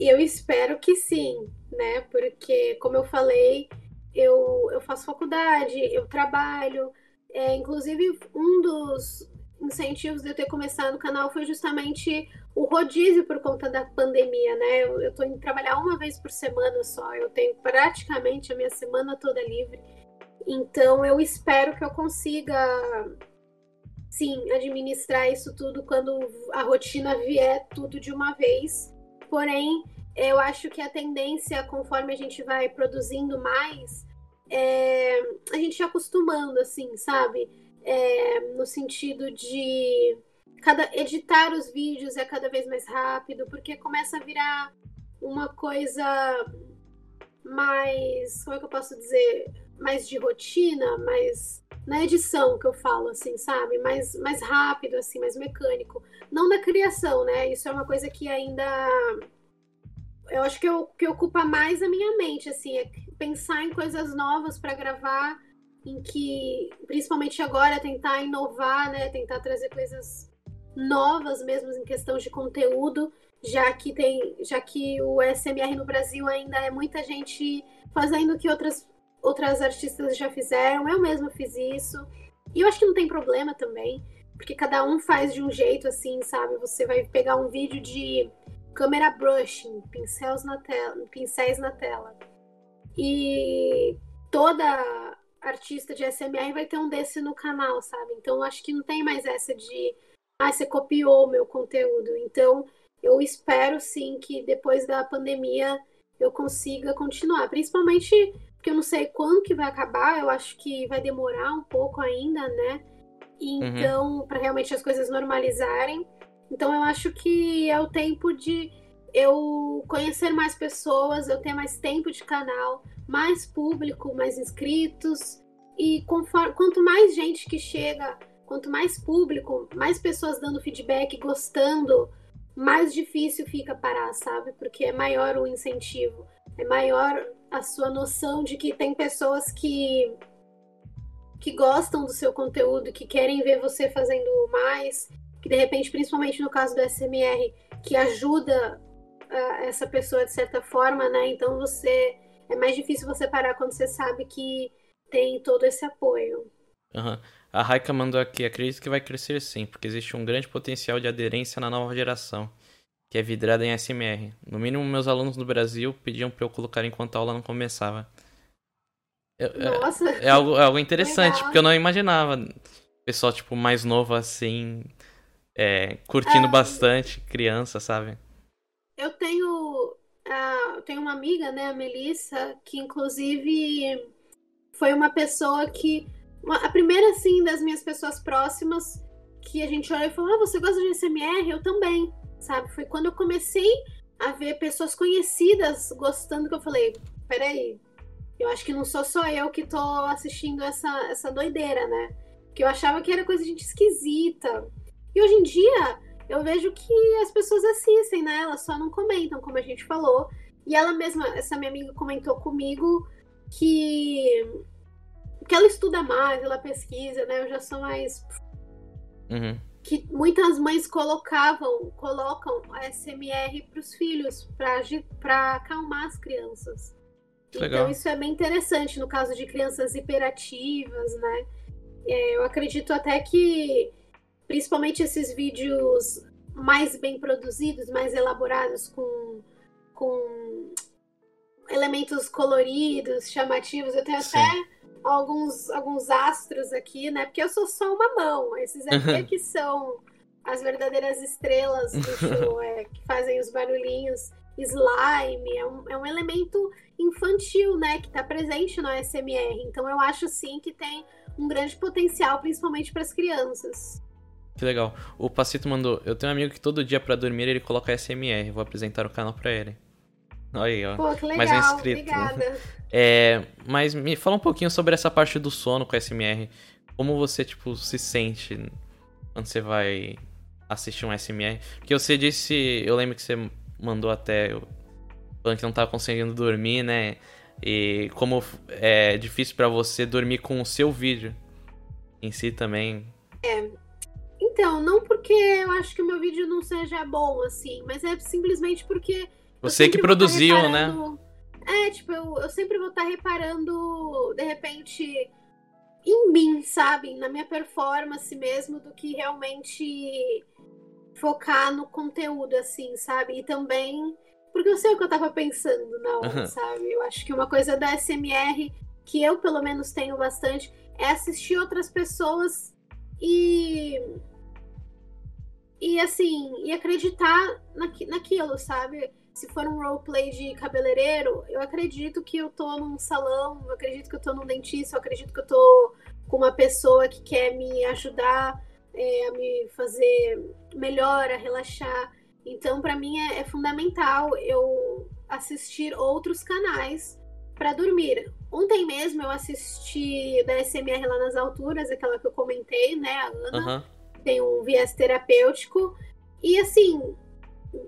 Eu espero que sim, né? Porque, como eu falei, eu, eu faço faculdade, eu trabalho, é, inclusive, um dos incentivos de eu ter começado o canal foi justamente o rodízio por conta da pandemia, né? Eu, eu tô indo trabalhar uma vez por semana só, eu tenho praticamente a minha semana toda livre. Então, eu espero que eu consiga, sim, administrar isso tudo quando a rotina vier tudo de uma vez. Porém, eu acho que a tendência, conforme a gente vai produzindo mais, é, a gente ia acostumando, assim, sabe? É, no sentido de cada editar os vídeos é cada vez mais rápido, porque começa a virar uma coisa mais, como é que eu posso dizer, mais de rotina, mais na edição que eu falo, assim, sabe? Mais, mais rápido, assim, mais mecânico. Não na criação, né? Isso é uma coisa que ainda eu acho que, eu, que ocupa mais a minha mente, assim, é pensar em coisas novas para gravar, em que, principalmente agora, tentar inovar, né? Tentar trazer coisas novas mesmo em questão de conteúdo, já que tem, já que o SMR no Brasil ainda é muita gente fazendo o que outras outras artistas já fizeram. Eu mesma fiz isso. E eu acho que não tem problema também, porque cada um faz de um jeito assim, sabe? Você vai pegar um vídeo de câmera brushing, pincéis na tela, pincéis na tela. E toda artista de SMR vai ter um desse no canal, sabe? Então acho que não tem mais essa de ah, você copiou o meu conteúdo. Então eu espero sim que depois da pandemia eu consiga continuar, principalmente porque eu não sei quando que vai acabar, eu acho que vai demorar um pouco ainda, né? Uhum. Então, uhum. para realmente as coisas normalizarem. Então eu acho que é o tempo de eu conhecer mais pessoas, eu ter mais tempo de canal, mais público, mais inscritos. E conforme, quanto mais gente que chega, quanto mais público, mais pessoas dando feedback, gostando, mais difícil fica parar, sabe? Porque é maior o incentivo, é maior a sua noção de que tem pessoas que que gostam do seu conteúdo, que querem ver você fazendo mais, que de repente, principalmente no caso do SMR, que ajuda uh, essa pessoa de certa forma, né? Então você é mais difícil você parar quando você sabe que tem todo esse apoio. Uhum. A Raika mandou aqui, acredito que vai crescer sim, porque existe um grande potencial de aderência na nova geração, que é vidrada em SMR. No mínimo, meus alunos no Brasil pediam para eu colocar enquanto a aula não começava. Nossa! É, é algo, é algo interessante, Legal. porque eu não imaginava pessoal, tipo, mais novo assim, é, curtindo é... bastante, criança, sabe? Eu tenho, eu tenho uma amiga, né, a Melissa, que inclusive foi uma pessoa que. Uma, a primeira, assim, das minhas pessoas próximas que a gente olhou e falou: Ah, você gosta de SMR? Eu também, sabe? Foi quando eu comecei a ver pessoas conhecidas gostando que eu falei: Peraí, eu acho que não sou só eu que tô assistindo essa, essa doideira, né? Que eu achava que era coisa de gente esquisita. E hoje em dia, eu vejo que as pessoas assistem, né? Elas só não comentam, como a gente falou. E ela mesma, essa minha amiga comentou comigo que que ela estuda mais, ela pesquisa, né? Eu já sou mais uhum. que muitas mães colocavam, colocam a SMR para os filhos para acalmar as crianças. Legal. Então isso é bem interessante no caso de crianças hiperativas, né? É, eu acredito até que principalmente esses vídeos mais bem produzidos, mais elaborados, com, com elementos coloridos, chamativos. Eu tenho Sim. até alguns, alguns astros aqui, né? Porque eu sou só uma mão. Esses aqui é que são as verdadeiras estrelas do show, é, que fazem os barulhinhos. Slime, é um, é um elemento infantil, né? Que está presente no SMR. Então eu acho sim que tem um grande potencial, principalmente para as crianças. Que legal. O Pacito mandou. Eu tenho um amigo que todo dia para dormir ele coloca SMR. Vou apresentar o canal para ele. Aí, ó. Pô, que legal. Mais um inscrito. Obrigada. É, mas me fala um pouquinho sobre essa parte do sono com SMR. Como você, tipo, se sente quando você vai assistir um SMR? Porque você disse. Eu lembro que você mandou até. Falando que não tava conseguindo dormir, né? E como é difícil para você dormir com o seu vídeo em si também. É, então, não porque eu acho que o meu vídeo não seja bom, assim, mas é simplesmente porque. Você que produziu, né? É, tipo, eu, eu sempre vou estar reparando, de repente, em mim, sabe? Na minha performance mesmo, do que realmente focar no conteúdo, assim, sabe? E também. Porque eu sei o que eu tava pensando na hora, uhum. sabe? Eu acho que uma coisa da SMR que eu, pelo menos, tenho bastante é assistir outras pessoas e e assim, e acreditar naqui, naquilo, sabe? Se for um roleplay de cabeleireiro, eu acredito que eu tô num salão, eu acredito que eu tô num dentista, eu acredito que eu tô com uma pessoa que quer me ajudar é, a me fazer melhor, a relaxar. Então, para mim é, é, fundamental eu assistir outros canais para dormir. Ontem mesmo eu assisti da SMR lá nas alturas, aquela que eu comentei, né, a Ana. Uhum tem um viés terapêutico. E assim,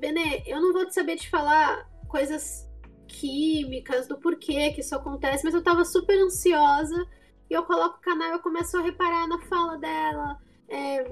Benê, eu não vou te saber te falar coisas químicas, do porquê que isso acontece, mas eu tava super ansiosa e eu coloco o canal e eu começo a reparar na fala dela. É,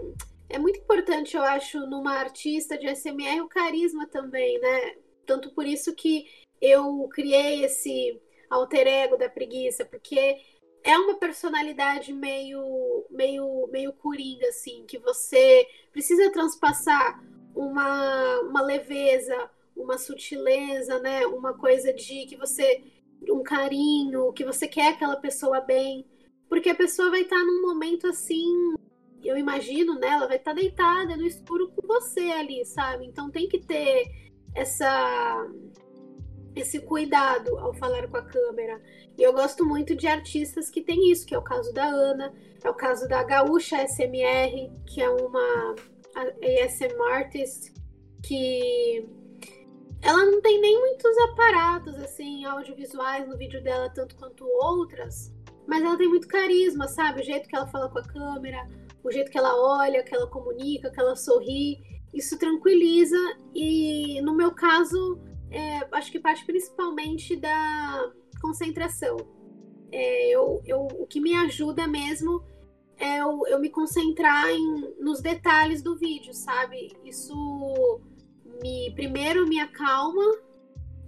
é muito importante, eu acho, numa artista de SMR o carisma também, né? Tanto por isso que eu criei esse alter ego da preguiça, porque é uma personalidade meio, meio, meio coringa, assim, que você precisa transpassar uma, uma leveza, uma sutileza, né? Uma coisa de que você. um carinho, que você quer aquela pessoa bem. Porque a pessoa vai estar num momento assim. Eu imagino, né? Ela vai estar deitada no escuro com você ali, sabe? Então tem que ter essa esse cuidado ao falar com a câmera. E eu gosto muito de artistas que têm isso, que é o caso da Ana, é o caso da Gaúcha SMR, que é uma ASM artist que ela não tem nem muitos aparatos assim audiovisuais no vídeo dela tanto quanto outras, mas ela tem muito carisma, sabe? O jeito que ela fala com a câmera, o jeito que ela olha, que ela comunica, que ela sorri, isso tranquiliza e no meu caso é, acho que parte principalmente da concentração. É, eu, eu, o que me ajuda mesmo é eu, eu me concentrar em, nos detalhes do vídeo, sabe? Isso me primeiro me acalma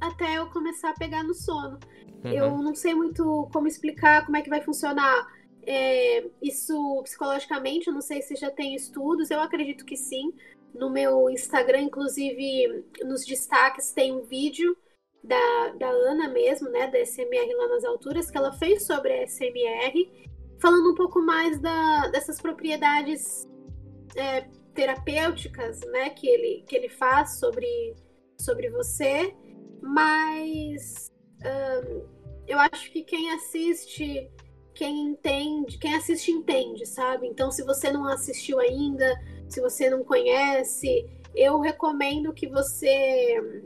até eu começar a pegar no sono. Uhum. Eu não sei muito como explicar como é que vai funcionar é, isso psicologicamente, eu não sei se já tem estudos, eu acredito que sim, no meu Instagram, inclusive, nos destaques tem um vídeo da, da Ana mesmo, né, da SMR lá nas alturas, que ela fez sobre a SMR, falando um pouco mais da, dessas propriedades é, terapêuticas, né, que ele, que ele faz sobre, sobre você, mas um, eu acho que quem assiste, quem entende, quem assiste entende, sabe? Então, se você não assistiu ainda, se você não conhece, eu recomendo que você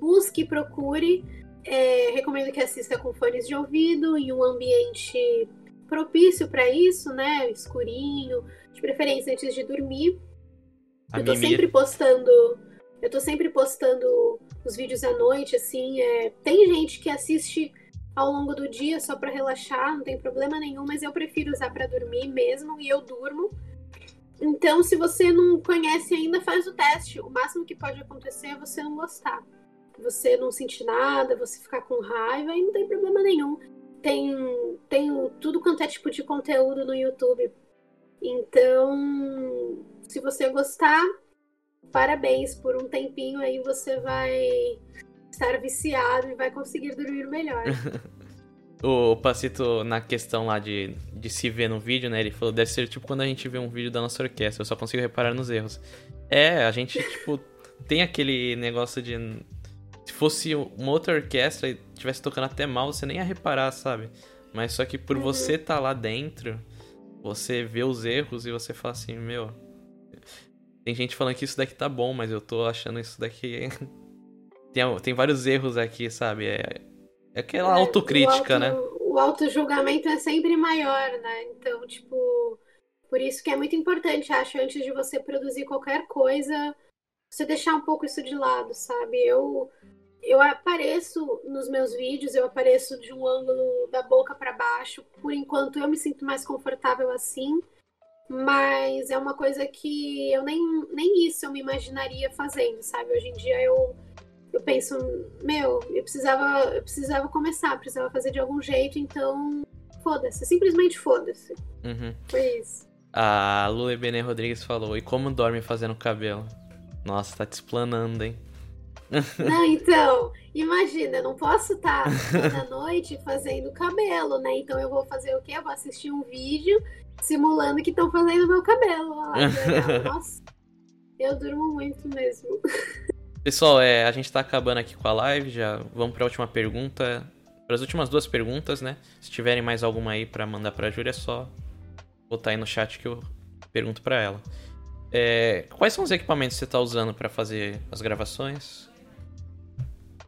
busque, procure. É, recomendo que assista com fones de ouvido em um ambiente propício para isso, né? Escurinho, de preferência antes de dormir. A eu tô mimir. sempre postando. Eu tô sempre postando os vídeos à noite, assim. É, tem gente que assiste ao longo do dia só para relaxar, não tem problema nenhum, mas eu prefiro usar para dormir mesmo e eu durmo. Então, se você não conhece ainda, faz o teste. O máximo que pode acontecer é você não gostar. Você não sentir nada, você ficar com raiva e não tem problema nenhum. Tem, tem tudo quanto é tipo de conteúdo no YouTube Então, se você gostar, parabéns por um tempinho aí você vai estar viciado e vai conseguir dormir melhor. o Pacito, na questão lá de, de se ver no vídeo, né? Ele falou, deve ser tipo quando a gente vê um vídeo da nossa orquestra, eu só consigo reparar nos erros. É, a gente, tipo, tem aquele negócio de. Se fosse uma outra orquestra e tivesse tocando até mal, você nem ia reparar, sabe? Mas só que por uhum. você estar tá lá dentro, você vê os erros e você fala assim, meu. Tem gente falando que isso daqui tá bom, mas eu tô achando isso daqui. tem, tem vários erros aqui, sabe? É, é aquela é, autocrítica, auto, né? O auto-julgamento é sempre maior, né? Então, tipo. Por isso que é muito importante, acho, antes de você produzir qualquer coisa, você deixar um pouco isso de lado, sabe? Eu eu apareço nos meus vídeos, eu apareço de um ângulo da boca para baixo. Por enquanto eu me sinto mais confortável assim, mas é uma coisa que eu nem, nem isso eu me imaginaria fazendo, sabe? Hoje em dia eu eu penso, meu, eu precisava, eu precisava começar, precisava fazer de algum jeito, então foda-se, simplesmente foda-se. Uhum. Foi isso. A Lula Benê Rodrigues falou: E como dorme fazendo cabelo? Nossa, tá te explanando, hein? Não, então, imagina, eu não posso estar toda noite fazendo cabelo, né? Então eu vou fazer o quê? Eu vou assistir um vídeo simulando que estão fazendo meu cabelo. Nossa, eu durmo muito mesmo. Pessoal, é, a gente tá acabando aqui com a live, já vamos para a última pergunta. Para as últimas duas perguntas, né? Se tiverem mais alguma aí para mandar para a Júlia, é só botar aí no chat que eu pergunto para ela. É, quais são os equipamentos que você está usando para fazer as gravações?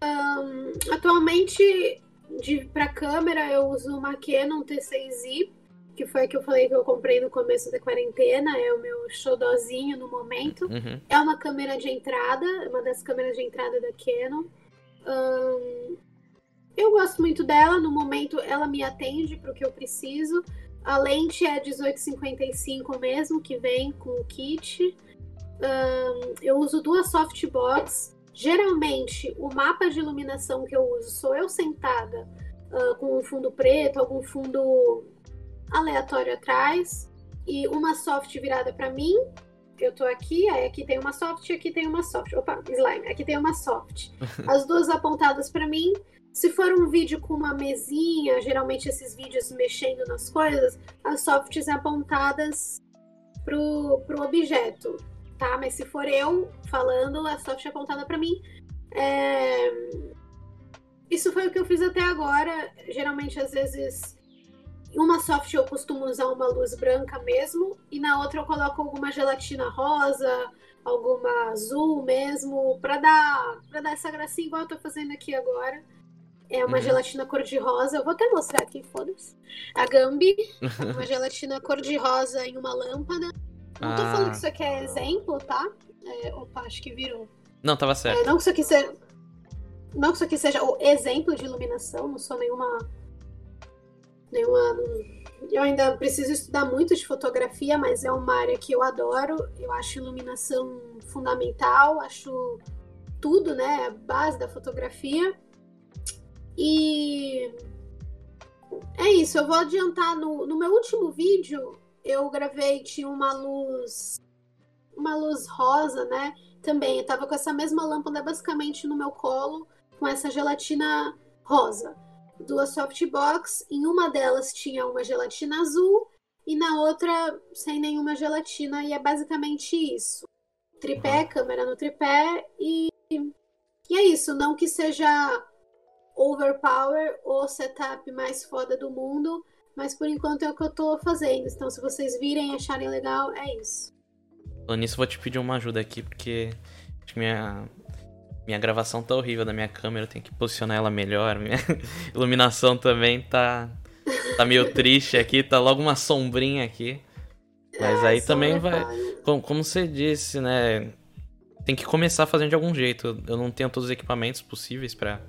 Um, atualmente, para câmera, eu uso uma Canon T6i, que foi a que eu falei que eu comprei no começo da quarentena, é o meu xodozinho no momento. Uhum. É uma câmera de entrada, uma das câmeras de entrada da Canon. Eu gosto muito dela, no momento ela me atende para o que eu preciso. A lente é 1855 mesmo, que vem com o kit. Eu uso duas softbox. Geralmente, o mapa de iluminação que eu uso sou eu sentada uh, com um fundo preto, algum fundo aleatório atrás e uma soft virada para mim. Eu tô aqui, aí aqui tem uma soft e aqui tem uma soft. Opa, slime, aqui tem uma soft. As duas apontadas para mim. Se for um vídeo com uma mesinha, geralmente esses vídeos mexendo nas coisas, as softs apontadas pro, pro objeto tá? Mas se for eu falando, a soft é apontada para mim. É... Isso foi o que eu fiz até agora. Geralmente, às vezes, em uma soft eu costumo usar uma luz branca mesmo, e na outra eu coloco alguma gelatina rosa, alguma azul mesmo, para dar, pra dar essa gracinha igual eu tô fazendo aqui agora. É uma uhum. gelatina cor-de-rosa. Eu vou até mostrar aqui, foda-se. A Gambi. uma gelatina cor-de-rosa em uma lâmpada. Não tô falando que isso aqui é exemplo, tá? É, opa, acho que virou. Não, tava certo. É, não que isso aqui seja. Não que isso aqui seja o exemplo de iluminação, não sou nenhuma. Nenhuma. Eu ainda preciso estudar muito de fotografia, mas é uma área que eu adoro. Eu acho iluminação fundamental, acho tudo, né? A base da fotografia. E é isso, eu vou adiantar no, no meu último vídeo, eu gravei, tinha uma luz. Uma luz rosa, né? Também. Eu tava com essa mesma lâmpada basicamente no meu colo, com essa gelatina rosa. Duas softbox. Em uma delas tinha uma gelatina azul e na outra sem nenhuma gelatina. E é basicamente isso. Tripé, câmera no tripé e. E é isso. Não que seja overpower ou setup mais foda do mundo, mas por enquanto é o que eu tô fazendo. Então, se vocês virem e acharem legal, é isso. Nisso, vou te pedir uma ajuda aqui, porque minha, minha gravação tá horrível da minha câmera, eu tenho que posicionar ela melhor. Minha iluminação também tá, tá meio triste aqui, tá logo uma sombrinha aqui. Mas é, aí também vai. Como, como você disse, né? Tem que começar fazendo de algum jeito. Eu não tenho todos os equipamentos possíveis para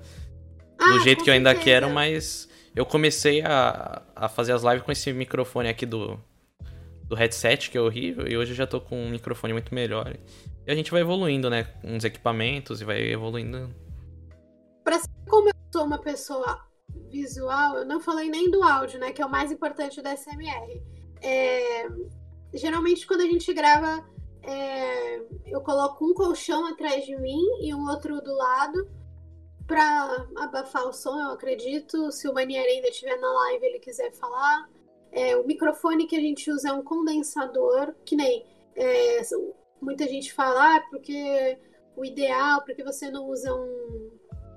ah, Do jeito que eu ainda quero, mas eu comecei a, a fazer as lives com esse microfone aqui do, do headset, que é horrível, e hoje eu já tô com um microfone muito melhor. E a gente vai evoluindo, né? Uns equipamentos e vai evoluindo. Pra ser como eu sou uma pessoa visual, eu não falei nem do áudio, né? Que é o mais importante da SMR. É... geralmente quando a gente grava, é, eu coloco um colchão atrás de mim e um outro do lado para abafar o som, eu acredito. Se o Manier ainda estiver na live ele quiser falar. É, o microfone que a gente usa é um condensador, que nem é, muita gente fala, ah, porque o ideal, porque você não usa um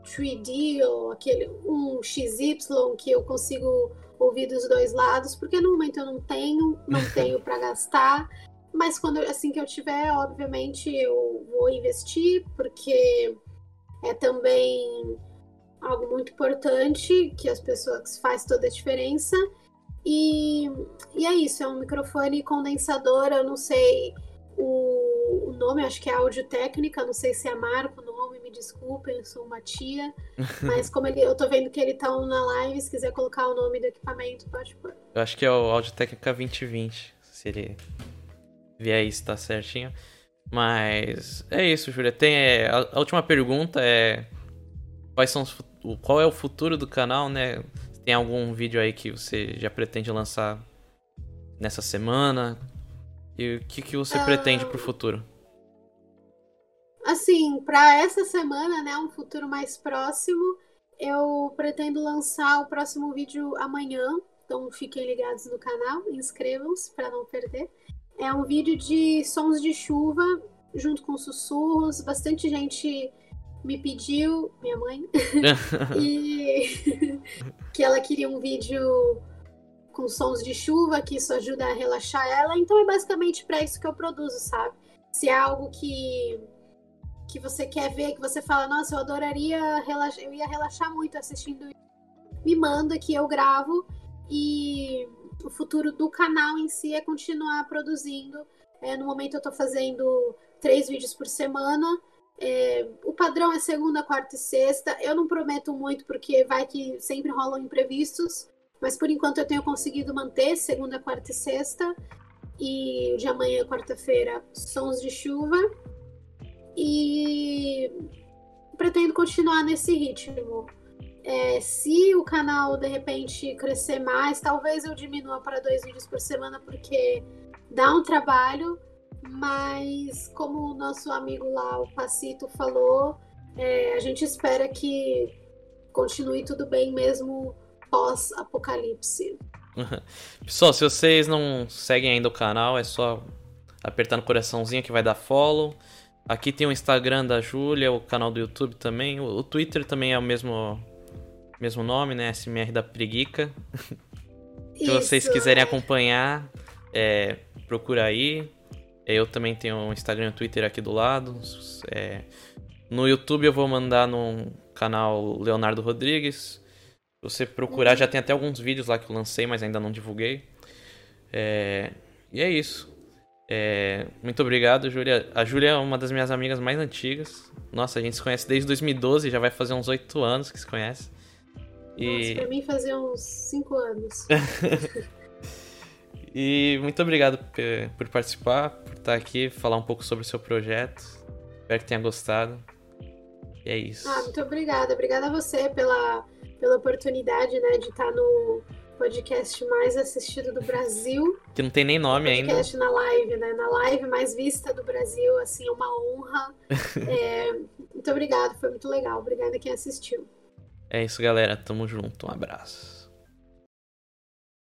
3D ou aquele um XY que eu consigo ouvir dos dois lados, porque no momento eu não tenho, não tenho para gastar. Mas quando assim que eu tiver, obviamente eu vou investir, porque é também algo muito importante que as pessoas faz toda a diferença. E, e é isso, é um microfone condensador, eu não sei o, o nome, acho que é áudio técnica, não sei se é Marco o nome, me desculpem, eu sou uma tia. mas como ele, eu tô vendo que ele tá na live, se quiser colocar o nome do equipamento, pode pôr. Eu acho que é o áudio técnica 2020, se ele vier isso, tá certinho. Mas é isso, Júlia. Tem é, a, a, última pergunta é quais são os, qual é o futuro do canal, né? Tem algum vídeo aí que você já pretende lançar nessa semana? E o que, que você uh... pretende pro futuro? Assim, para essa semana, né, um futuro mais próximo, eu pretendo lançar o próximo vídeo amanhã. Então fiquem ligados no canal, inscrevam-se para não perder. É um vídeo de sons de chuva junto com sussurros. Bastante gente me pediu, minha mãe, e que ela queria um vídeo com sons de chuva, que isso ajuda a relaxar ela. Então é basicamente para isso que eu produzo, sabe? Se é algo que que você quer ver, que você fala, nossa, eu adoraria relaxar, eu ia relaxar muito assistindo, me manda que eu gravo e o futuro do canal em si é continuar produzindo. É, no momento eu estou fazendo três vídeos por semana. É, o padrão é segunda, quarta e sexta. Eu não prometo muito porque vai que sempre rolam imprevistos, mas por enquanto eu tenho conseguido manter segunda, quarta e sexta. E de amanhã, quarta-feira, sons de chuva. E pretendo continuar nesse ritmo. É, se o canal de repente crescer mais, talvez eu diminua para dois vídeos por semana, porque dá um trabalho, mas como o nosso amigo lá, o Pacito, falou, é, a gente espera que continue tudo bem mesmo pós-apocalipse. Pessoal, se vocês não seguem ainda o canal, é só apertar no coraçãozinho que vai dar follow. Aqui tem o Instagram da Júlia, o canal do YouTube também. O Twitter também é o mesmo mesmo nome, né? SMR da Preguica. Se vocês quiserem acompanhar, é, procura aí. Eu também tenho um Instagram e um Twitter aqui do lado. É, no YouTube eu vou mandar no canal Leonardo Rodrigues. Se você procurar, uhum. já tem até alguns vídeos lá que eu lancei, mas ainda não divulguei. É, e é isso. É, muito obrigado, Júlia. A Júlia é uma das minhas amigas mais antigas. Nossa, a gente se conhece desde 2012, já vai fazer uns oito anos que se conhece. E... Nossa, pra mim fazia uns 5 anos. e muito obrigado por participar, por estar aqui, falar um pouco sobre o seu projeto. Espero que tenha gostado. E é isso. Ah, muito obrigada. Obrigada a você pela, pela oportunidade né, de estar no podcast mais assistido do Brasil. Que não tem nem nome podcast ainda. Podcast na live, né? Na live mais vista do Brasil, assim, é uma honra. é, muito obrigada, foi muito legal. Obrigada a quem assistiu. É isso, galera. Tamo junto. Um abraço.